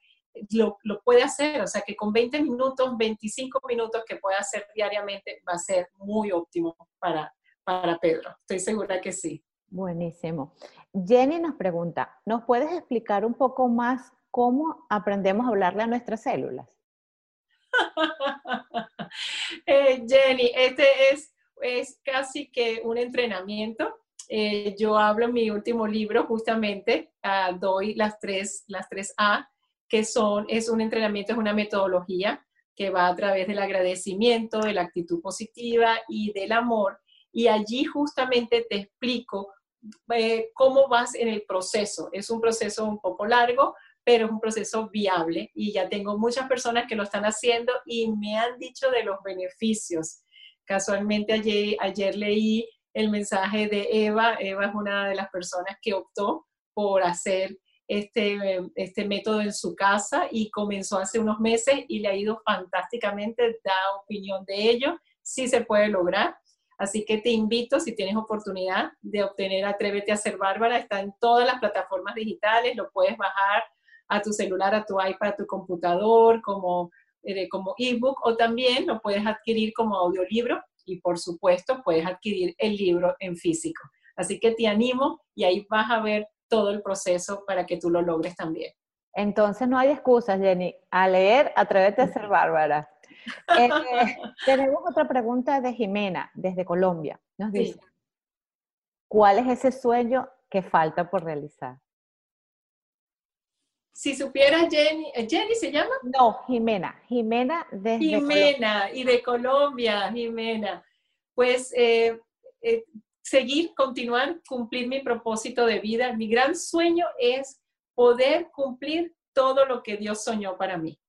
lo, lo, puede hacer. O sea que con 20 minutos, 25 minutos que pueda hacer diariamente va a ser muy óptimo para, para Pedro. Estoy segura que sí. Buenísimo. Jenny nos pregunta, ¿nos puedes explicar un poco más cómo aprendemos a hablarle a nuestras células? Eh, Jenny, este es, es casi que un entrenamiento. Eh, yo hablo en mi último libro, justamente, ah, doy las tres, las tres A, que son, es un entrenamiento, es una metodología que va a través del agradecimiento, de la actitud positiva y del amor. Y allí justamente te explico eh, cómo vas en el proceso. Es un proceso un poco largo, pero es un proceso viable y ya tengo muchas personas que lo están haciendo y me han dicho de los beneficios. Casualmente ayer, ayer leí el mensaje de Eva. Eva es una de las personas que optó por hacer este, este método en su casa y comenzó hace unos meses y le ha ido fantásticamente, da opinión de ello, sí se puede lograr. Así que te invito, si tienes oportunidad de obtener Atrévete a ser Bárbara, está en todas las plataformas digitales, lo puedes bajar a tu celular, a tu iPad, a tu computador, como, eh, como ebook, o también lo puedes adquirir como audiolibro y por supuesto puedes adquirir el libro en físico. Así que te animo y ahí vas a ver todo el proceso para que tú lo logres también. Entonces no hay excusas, Jenny. A leer, atrévete a ser bárbara. Eh, tenemos otra pregunta de Jimena, desde Colombia. Nos dice, ¿cuál es ese sueño que falta por realizar? si supiera Jenny, ¿eh, ¿Jenny se llama? No, Jimena, Jimena de Jimena, y de Colombia, Jimena. Pues eh, eh, seguir, continuar, cumplir mi propósito de vida. Mi gran sueño es poder cumplir todo lo que Dios soñó para mí.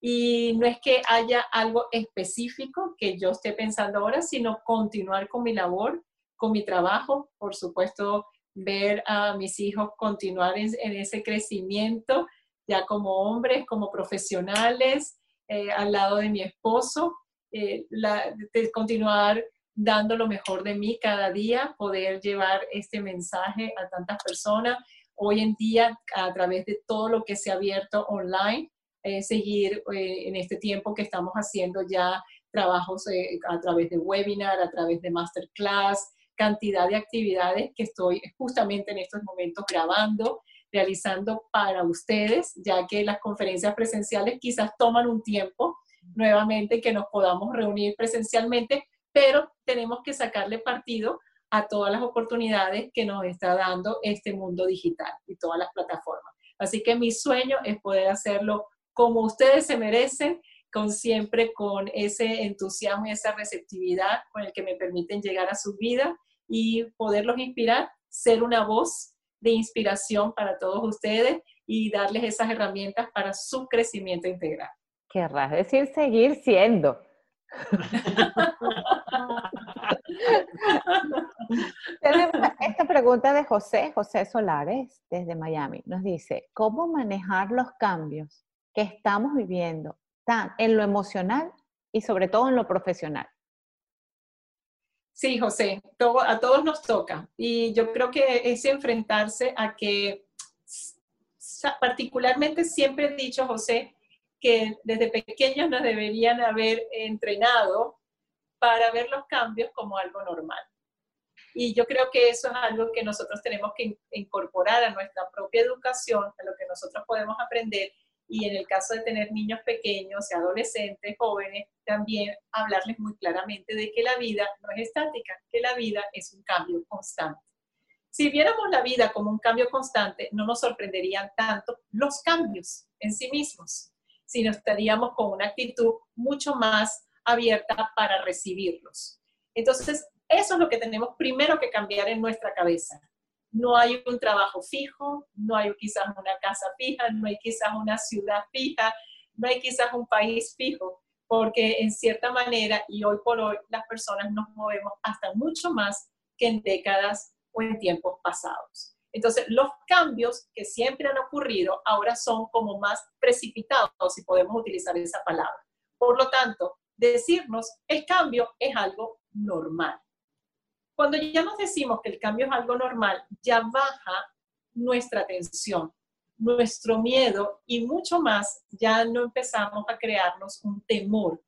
Y no es que haya algo específico que yo esté pensando ahora, sino continuar con mi labor, con mi trabajo, por supuesto, ver a mis hijos continuar en, ese crecimiento, ya como hombres, como profesionales, eh, al lado de mi esposo, eh, de continuar dando lo mejor de mí cada día, poder llevar este mensaje a tantas personas. Hoy en día, a través de todo lo que se ha abierto online, eh, seguir en este tiempo que estamos haciendo ya trabajos a través de webinar, a través de masterclass, cantidad de actividades que estoy justamente en estos momentos grabando, realizando para ustedes, ya que las conferencias presenciales quizás toman un tiempo nuevamente que nos podamos reunir presencialmente, pero tenemos que sacarle partido a todas las oportunidades que nos está dando este mundo digital y todas las plataformas. Así que mi sueño es poder hacerlo como ustedes se merecen, con siempre con ese entusiasmo y esa receptividad con el que me permiten llegar a su vida y poderlos inspirar, ser una voz de inspiración para todos ustedes y darles esas herramientas para su crecimiento integral. Querrás decir seguir siendo. esta pregunta de José, José Solares, desde Miami, nos dice, ¿cómo manejar los cambios que estamos viviendo tan en lo emocional y sobre todo en lo profesional? Sí, José, a todos nos toca. Y yo creo que es enfrentarse a que, particularmente siempre he dicho, José, que desde pequeños nos deberían haber entrenado para ver los cambios como algo normal. Y yo creo que eso es algo que nosotros tenemos que incorporar a nuestra propia educación, a lo que nosotros podemos aprender. Y en el caso de tener niños pequeños y adolescentes, jóvenes, también hablarles muy claramente de que la vida no es estática, que la vida es un cambio constante. Si viéramos la vida como un cambio constante, no nos sorprenderían tanto los cambios en sí mismos, sino estaríamos con una actitud mucho más abierta para recibirlos. Entonces, eso es lo que tenemos primero que cambiar en nuestra cabeza. No hay un trabajo fijo, no hay quizás una casa fija, no hay quizás una ciudad fija, no hay quizás un país fijo, porque en cierta manera y hoy por hoy las personas nos movemos hasta mucho más que en décadas o en tiempos pasados. Entonces, los cambios que siempre han ocurrido ahora son como más precipitados, si podemos utilizar esa palabra. Por lo tanto, decirnos el cambio es algo normal. Cuando ya nos decimos que el cambio es algo normal, ya baja nuestra tensión, nuestro miedo y mucho más, ya no empezamos a crearnos un temor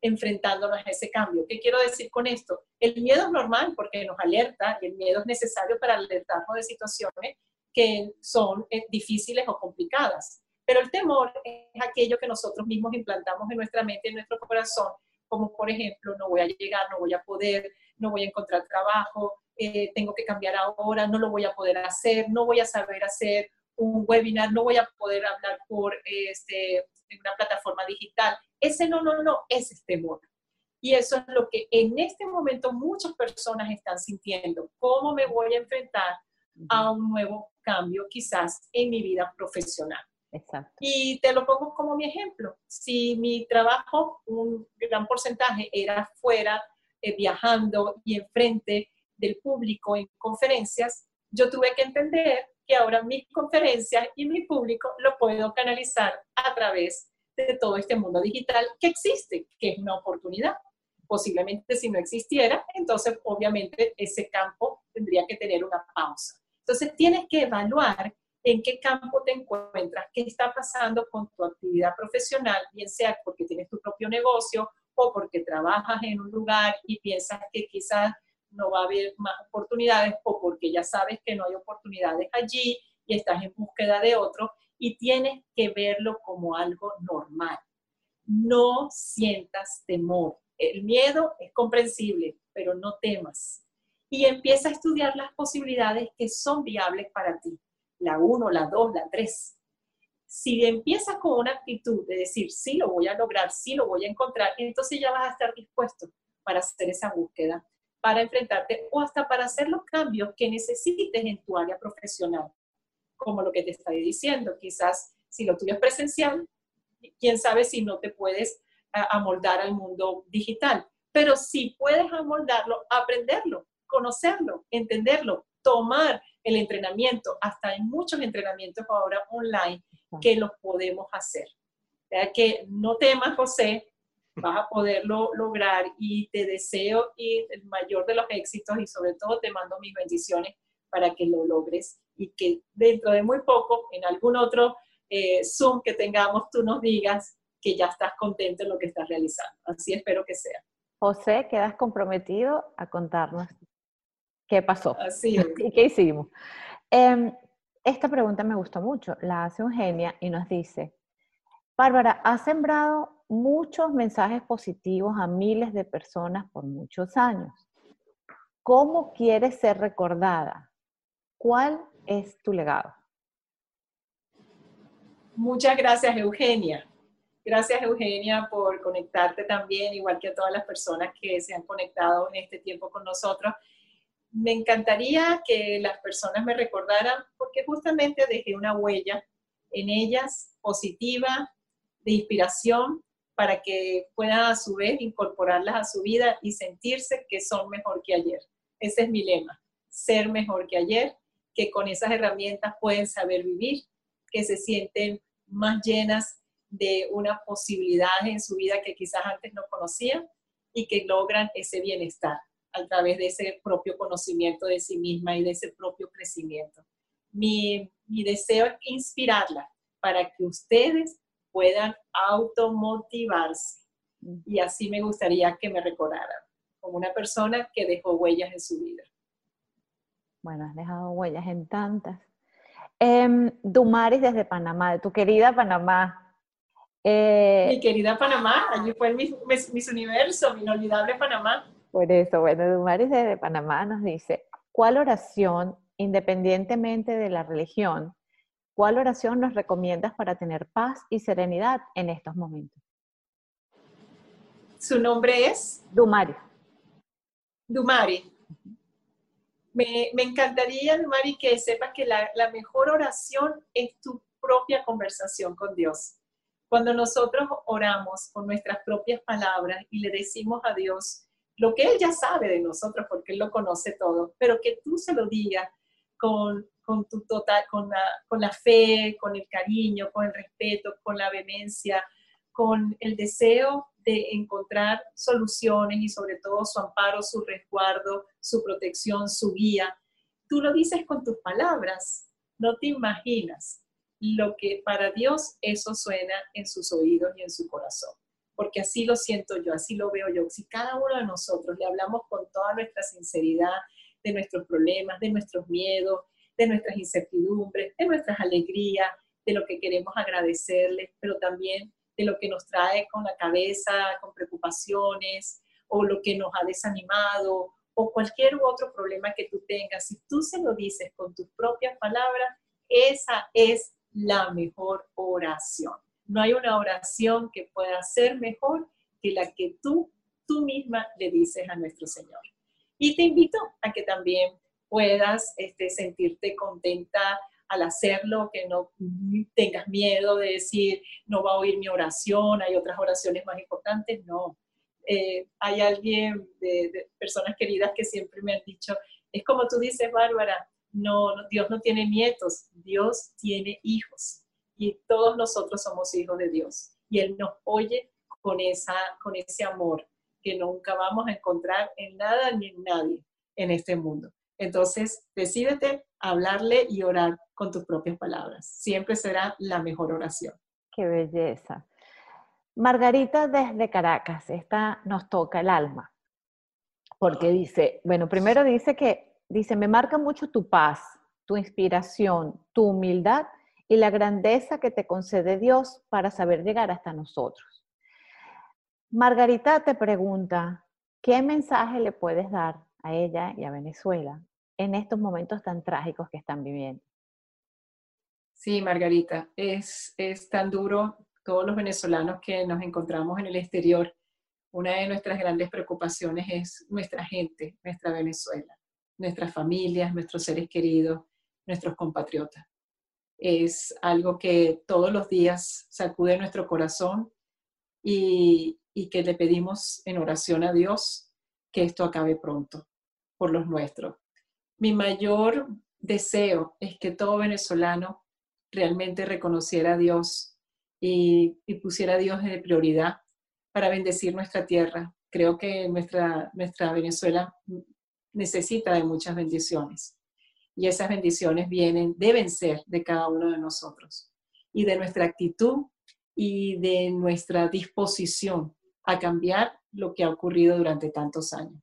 enfrentándonos a ese cambio. ¿Qué quiero decir con esto? El miedo es normal porque nos alerta y el miedo es necesario para alertarnos de situaciones que son eh, difíciles o complicadas. Pero el temor es aquello que nosotros mismos implantamos en nuestra mente, en nuestro corazón, como por ejemplo, no voy a llegar, no voy a poder, no voy a encontrar trabajo, eh, tengo que cambiar ahora, no lo voy a poder hacer, no voy a saber hacer un webinar, no voy a poder hablar por este, una plataforma digital. Ese no, no, no, ese es temor. Y eso es lo que en este momento muchas personas están sintiendo. ¿Cómo me voy a enfrentar a un nuevo cambio quizás en mi vida profesional? Y te lo pongo como mi ejemplo. Si mi trabajo, un gran porcentaje, era fuera, eh, viajando y enfrente del público en conferencias, yo tuve que entender que ahora mis conferencias y mi público lo puedo canalizar a través de todo este mundo digital que existe, que es una oportunidad. Posiblemente si no existiera, entonces obviamente ese campo tendría que tener una pausa. Entonces tienes que evaluar en qué campo te encuentras, qué está pasando con tu actividad profesional, bien sea porque tienes tu propio negocio o porque trabajas en un lugar y piensas que quizás no va a haber más oportunidades o porque ya sabes que no hay oportunidades allí y estás en búsqueda de otro y tienes que verlo como algo normal. No sientas temor. El miedo es comprensible, pero no temas. Y empieza a estudiar las posibilidades que son viables para ti la 1, la 2, la 3. Si empiezas con una actitud de decir, sí lo voy a lograr, sí lo voy a encontrar, entonces ya vas a estar dispuesto para hacer esa búsqueda, para enfrentarte o hasta para hacer los cambios que necesites en tu área profesional, como lo que te estoy diciendo. Quizás si lo tuyo es presencial, quién sabe si no te puedes amoldar al mundo digital, pero si puedes amoldarlo, aprenderlo, conocerlo, entenderlo, tomar el entrenamiento, hasta hay muchos entrenamientos ahora online que los podemos hacer. sea que no temas, José, vas a poderlo lograr y te deseo y el mayor de los éxitos y sobre todo te mando mis bendiciones para que lo logres y que dentro de muy poco, en algún otro eh, Zoom que tengamos, tú nos digas que ya estás contento en lo que estás realizando. Así espero que sea. José, quedas comprometido a contarnos qué pasó Así es. y qué hicimos. Em, esta pregunta me gustó mucho. La hace Eugenia y nos dice, Bárbara, has sembrado muchos mensajes positivos a miles de personas por muchos años. ¿Cómo quieres ser recordada? ¿Cuál es tu legado? Muchas gracias, Eugenia. Gracias, Eugenia, por conectarte también, igual que a todas las personas que se han conectado en este tiempo con nosotros me encantaría que las personas me recordaran porque justamente dejé una huella en ellas positiva, de inspiración para que puedan a su vez incorporarlas a su vida y sentirse que son mejor que ayer. Ese es mi lema, ser mejor que ayer, que con esas herramientas pueden saber vivir, que se sienten más llenas de una posibilidad en su vida que quizás antes no conocían y que logran ese bienestar a través de ese propio conocimiento de sí misma y de ese propio crecimiento. Mi, mi deseo es inspirarla para que ustedes puedan automotivarse. Y así me gustaría que me recordaran, como una persona que dejó huellas en su vida. Bueno, has dejado huellas en tantas. Eh, Dumaris desde Panamá, de tu querida Panamá. Eh, mi querida Panamá, allí fue mi, mis, universo, mi inolvidable Panamá. Por eso, bueno, Dumaris desde Panamá nos dice, ¿cuál oración, independientemente de la religión, cuál oración nos recomiendas para tener paz y serenidad en estos momentos? Su nombre es Dumari. Dumari. Me, me, encantaría, Dumari, que sepas que la, la mejor oración es tu propia conversación con Dios cuando nosotros oramos con nuestras propias palabras y le decimos a Dios lo que Él ya sabe de nosotros, porque Él lo conoce todo, pero que tú se lo digas con, con tu total, con la, con la fe, con el cariño, con el respeto, con la vehemencia, con el deseo de encontrar soluciones y sobre todo su amparo, su resguardo, su protección, su guía. Tú lo dices con tus palabras, no te imaginas lo que para Dios eso suena en sus oídos y en su corazón. Porque así lo siento yo, así lo veo yo. Si cada uno de nosotros le hablamos con toda nuestra sinceridad de nuestros problemas, de nuestros miedos, de nuestras incertidumbres, de nuestras alegrías, de lo que queremos agradecerles, pero también de lo que nos trae con la cabeza, con preocupaciones, o lo que nos ha desanimado, o cualquier otro problema que tú tengas. Si tú se lo dices con tus propias palabras, esa es la mejor oración. No hay una oración que pueda ser mejor que la que tú, tú misma le dices a nuestro Señor. Y te invito a que también puedas este, sentirte contenta al hacerlo, que no tengas miedo de decir, no va a oír mi oración, hay otras oraciones más importantes, no. Eh, hay alguien de, personas queridas que siempre me han dicho, es como tú dices, Bárbara, no, Dios no tiene nietos, Dios tiene hijos y todos nosotros somos hijos de Dios y Él nos oye con, esa, con ese amor que nunca vamos a encontrar en nada ni en nadie en este mundo. Entonces, decídete hablarle y orar con tus propias palabras. Siempre será la mejor oración. Qué belleza. Margarita desde Caracas, esta nos toca el alma, porque dice, bueno, primero dice que dice, me marca mucho tu paz, tu inspiración, tu humildad y la grandeza que te concede Dios para saber llegar hasta nosotros. Margarita te pregunta, ¿qué mensaje le puedes dar a ella y a Venezuela en estos momentos tan trágicos que están viviendo? Sí, Margarita, es, es tan duro todos los venezolanos que nos encontramos en el exterior. Una de nuestras grandes preocupaciones es nuestra gente, nuestra Venezuela nuestras familias, nuestros seres queridos, nuestros compatriotas. Es algo que todos los días sacude nuestro corazón y, y que le pedimos en oración a Dios que esto acabe pronto por los nuestros. Mi mayor deseo es que todo venezolano realmente reconociera a Dios y, y, pusiera a Dios de prioridad para bendecir nuestra tierra. Creo que nuestra, nuestra Venezuela necesita de muchas bendiciones. Y esas bendiciones vienen, deben ser de cada uno de nosotros y de nuestra actitud y de nuestra disposición a cambiar lo que ha ocurrido durante tantos años.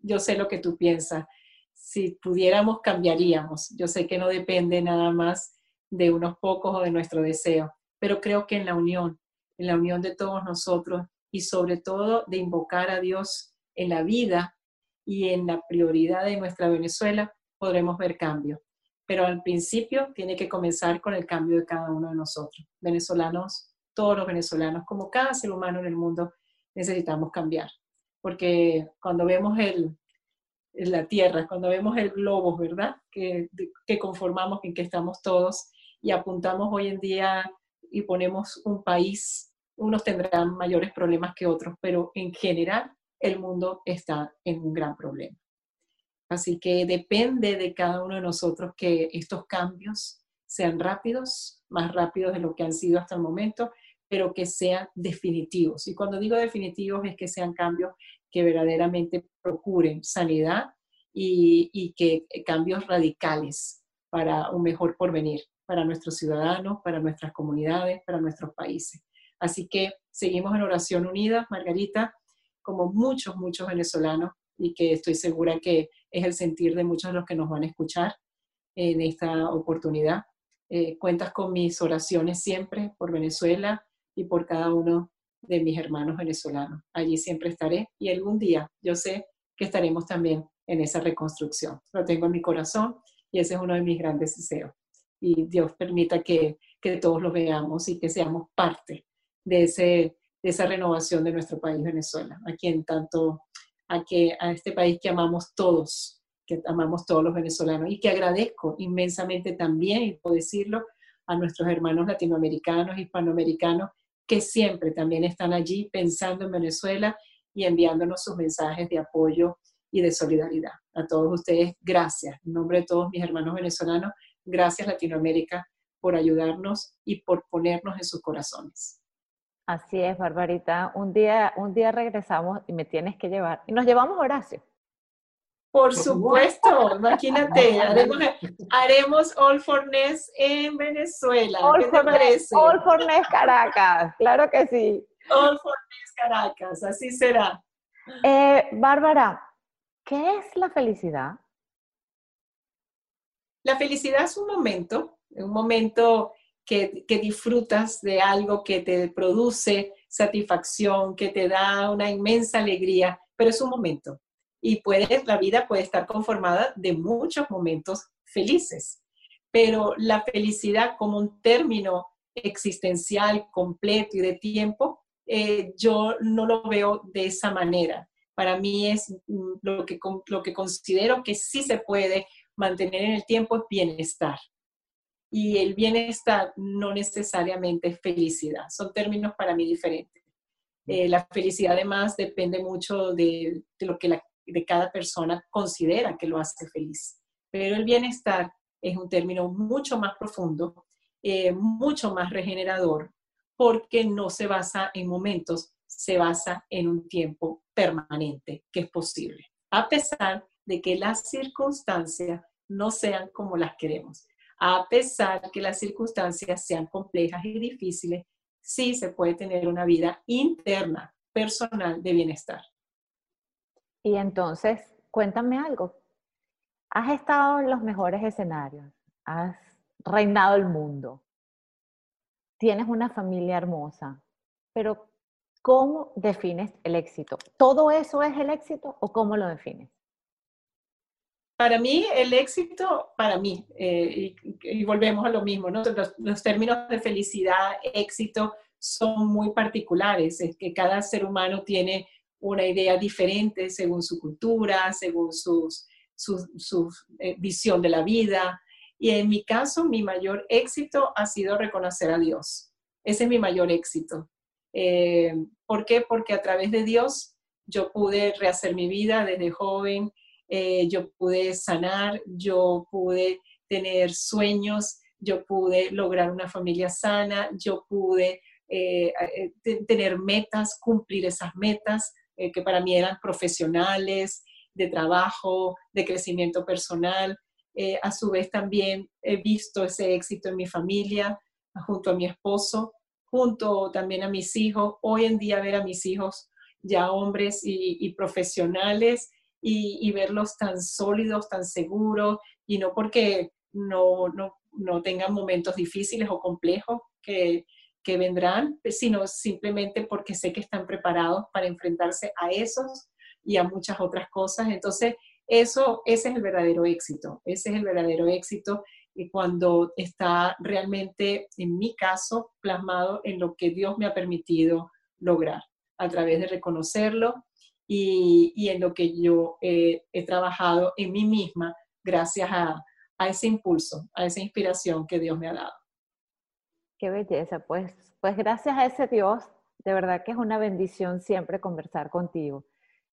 Yo sé lo que tú piensas. Si pudiéramos, cambiaríamos. Yo sé que no depende nada más de unos pocos o de nuestro deseo, pero creo que en la unión, en la unión de todos nosotros y sobre todo de invocar a Dios en la vida y en la prioridad de nuestra Venezuela podremos ver cambio. Pero al principio tiene que comenzar con el cambio de cada uno de nosotros. Venezolanos, todos los venezolanos, como cada ser humano en el mundo, necesitamos cambiar. Porque cuando vemos el, la Tierra, cuando vemos el globo, ¿verdad? Que, que conformamos, en que estamos todos y apuntamos hoy en día y ponemos un país unos tendrán mayores problemas que otros, pero en general el mundo está en un gran problema. Así que depende de cada uno de nosotros que estos cambios sean rápidos, más rápidos de lo que han sido hasta el momento, pero que sean definitivos. Y cuando digo definitivos es que sean cambios que verdaderamente procuren sanidad y, y que cambios radicales para un mejor porvenir para nuestros ciudadanos, para nuestras comunidades, para nuestros países. Así que seguimos en oración unida, Margarita, como muchos, muchos venezolanos, y que estoy segura que es el sentir de muchos de los que nos van a escuchar en esta oportunidad. Eh, cuentas con mis oraciones siempre por Venezuela y por cada uno de mis hermanos venezolanos. Allí siempre estaré y algún día yo sé que estaremos también en esa reconstrucción. Lo tengo en mi corazón y ese es uno de mis grandes deseos. Y Dios permita que, que todos lo veamos y que seamos parte de, ese, de esa renovación de nuestro país, Venezuela, a quien tanto, a, este país que amamos todos, que amamos todos los venezolanos y que agradezco inmensamente también, y puedo decirlo, a nuestros hermanos latinoamericanos, hispanoamericanos, que siempre también están allí pensando en Venezuela y enviándonos sus mensajes de apoyo y de solidaridad. A todos ustedes, gracias. En nombre de todos mis hermanos venezolanos, gracias Latinoamérica por ayudarnos y por ponernos en sus corazones. Así es, Barbarita. Un día, un día regresamos y me tienes que llevar. Y nos llevamos Horacio. Por supuesto, imagínate, haremos, All for Ness en Venezuela. ¿Qué te parece? All for Ness Caracas, claro que sí. All for Ness Caracas, así será. Eh, Bárbara, ¿qué es la felicidad? La felicidad es un momento, un momento que, disfrutas de algo que te produce satisfacción, que te da una inmensa alegría, pero es un momento. Y puede, la vida puede estar conformada de muchos momentos felices, pero la felicidad como un término existencial completo y de tiempo, eh, yo no lo veo de esa manera. Para mí es mm, lo que, lo que considero que sí se puede mantener en el tiempo es bienestar y el bienestar no necesariamente es felicidad. Son términos para mí diferentes. Eh, la felicidad además depende mucho de, lo que de cada persona considera que lo hace feliz. Pero el bienestar es un término mucho más profundo, eh, mucho más regenerador, porque no se basa en momentos, se basa en un tiempo permanente que es posible, a pesar de que las circunstancias no sean como las queremos a pesar que las circunstancias sean complejas y difíciles, sí se puede tener una vida interna, personal de bienestar. Y entonces, cuéntame algo. Has estado en los mejores escenarios, has reinado el mundo, tienes una familia hermosa, pero ¿cómo defines el éxito? ¿Todo eso es el éxito o cómo lo defines? Para mí, el éxito, para mí, eh, y, volvemos a lo mismo. Los, términos de felicidad, éxito, son muy particulares, es que cada ser humano tiene una idea diferente según su cultura, según su, eh, visión de la vida. Y en mi caso, mi mayor éxito ha sido reconocer a Dios. Ese es mi mayor éxito. Eh, ¿Por qué? Porque a través de Dios yo pude rehacer mi vida desde joven, eh, yo pude sanar, yo pude tener sueños, yo pude lograr una familia sana, yo pude eh, eh, tener metas, cumplir esas metas que para mí eran profesionales, de trabajo, de crecimiento personal. a su vez también he visto ese éxito en mi familia, junto a mi esposo, junto también a mis hijos. Hoy en día ver a mis hijos ya hombres y profesionales y, verlos tan sólidos, tan seguros, y no porque no, no, no tengan momentos difíciles o complejos que, que vendrán, sino simplemente porque sé que están preparados para enfrentarse a esos y a muchas otras cosas. Entonces, eso, ese es el verdadero éxito, ese es el verdadero éxito y cuando está realmente, en mi caso, plasmado en lo que Dios me ha permitido lograr, a través de reconocerlo y, en lo que yo he trabajado en mí misma gracias a, a, ese impulso, a esa inspiración que Dios me ha dado. Qué belleza, pues, pues gracias a ese Dios de verdad que es una bendición siempre conversar contigo.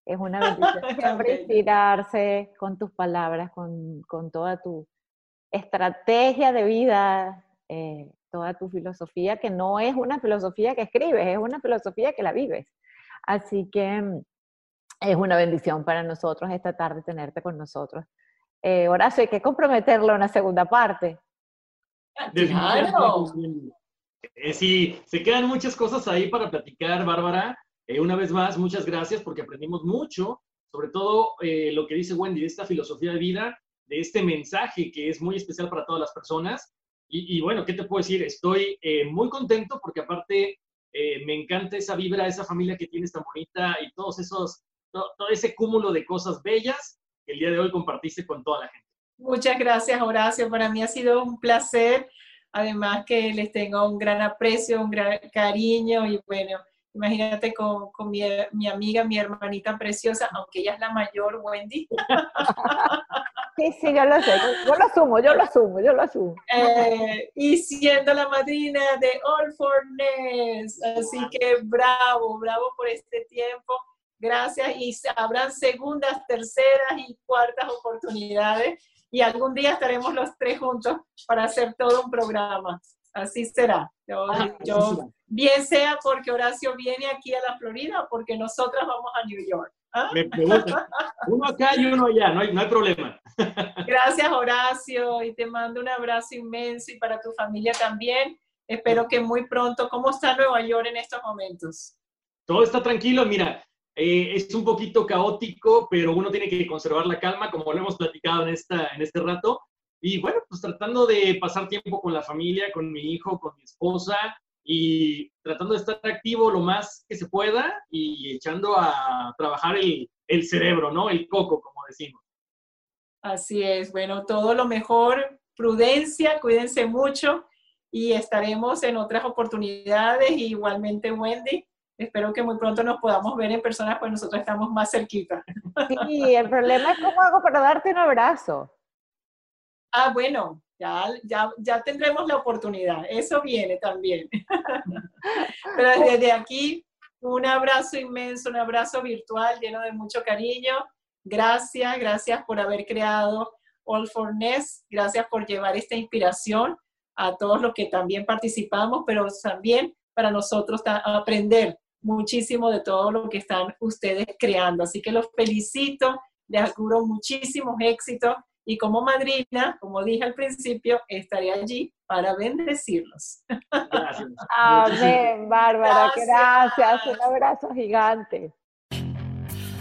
Es una bendición siempre inspirarse con tus palabras, con, con toda tu estrategia de vida, eh, toda tu filosofía, que no es una filosofía que escribes, es una filosofía que la vives. Así que mm, es una bendición para nosotros esta tarde tenerte con nosotros. Eh, Horacio, hay que comprometerlo en una segunda parte. Claro. Eh, sí, se quedan muchas cosas ahí para platicar, Bárbara. Eh, una vez más, muchas gracias porque aprendimos mucho, sobre todo eh, lo que dice Wendy, de esta filosofía de vida, de este mensaje que es muy especial para todas las personas. Y, bueno, ¿qué te puedo decir? Estoy muy contento porque aparte me encanta esa vibra, esa familia que tienes tan bonita y todos esos, todo, todo ese cúmulo de cosas bellas que el día de hoy compartiste con toda la gente. Muchas gracias, Horacio. Para mí ha sido un placer además que les tengo un gran aprecio, un gran cariño y bueno, imagínate con, con mi, mi, amiga, mi hermanita preciosa, aunque ella es la mayor, Wendy. Sí, sí, yo lo sé, yo lo asumo, yo lo asumo, yo lo asumo. Eh, y siendo la madrina de All for Ness, así que bravo, bravo por este tiempo. Gracias y habrán segundas, terceras y cuartas oportunidades y algún día estaremos los tres juntos para hacer todo un programa. Así será. Yo, ah, bien sea porque Horacio viene aquí a la Florida o porque nosotras vamos a New York. ¿ah? Me Uno acá y uno allá, no hay, no hay problema. Gracias, Horacio, y te mando un abrazo inmenso y para tu familia también. Espero que muy pronto, ¿cómo está Nueva York en estos momentos? Todo está tranquilo, mira, eh, es un poquito caótico, pero uno tiene que conservar la calma, como lo hemos platicado en, esta, en este rato. Y bueno, pues tratando de pasar tiempo con la familia, con mi hijo, con mi esposa y tratando de estar activo lo más que se pueda y echando a trabajar el, el cerebro, ¿no? El coco, como decimos. Así es, bueno, todo lo mejor, prudencia, cuídense mucho y estaremos en otras oportunidades. igualmente, Wendy, espero que muy pronto nos podamos ver en persona, pues nosotros estamos más cerquita. Sí, el problema es cómo hago para darte un abrazo. Ah, bueno, ya, ya, ya tendremos la oportunidad, eso viene también. Pero desde aquí, un abrazo inmenso, un abrazo virtual lleno de mucho cariño. Gracias, gracias por haber creado All for Ness, gracias por llevar esta inspiración a todos los que también participamos, pero también para nosotros aprender muchísimo de todo lo que están ustedes creando. Así que los felicito, les auguro muchísimos éxitos y como madrina, como dije al principio, estaré allí para bendecirlos. Gracias. Amén, Bárbara, gracias. gracias. Un abrazo gigante.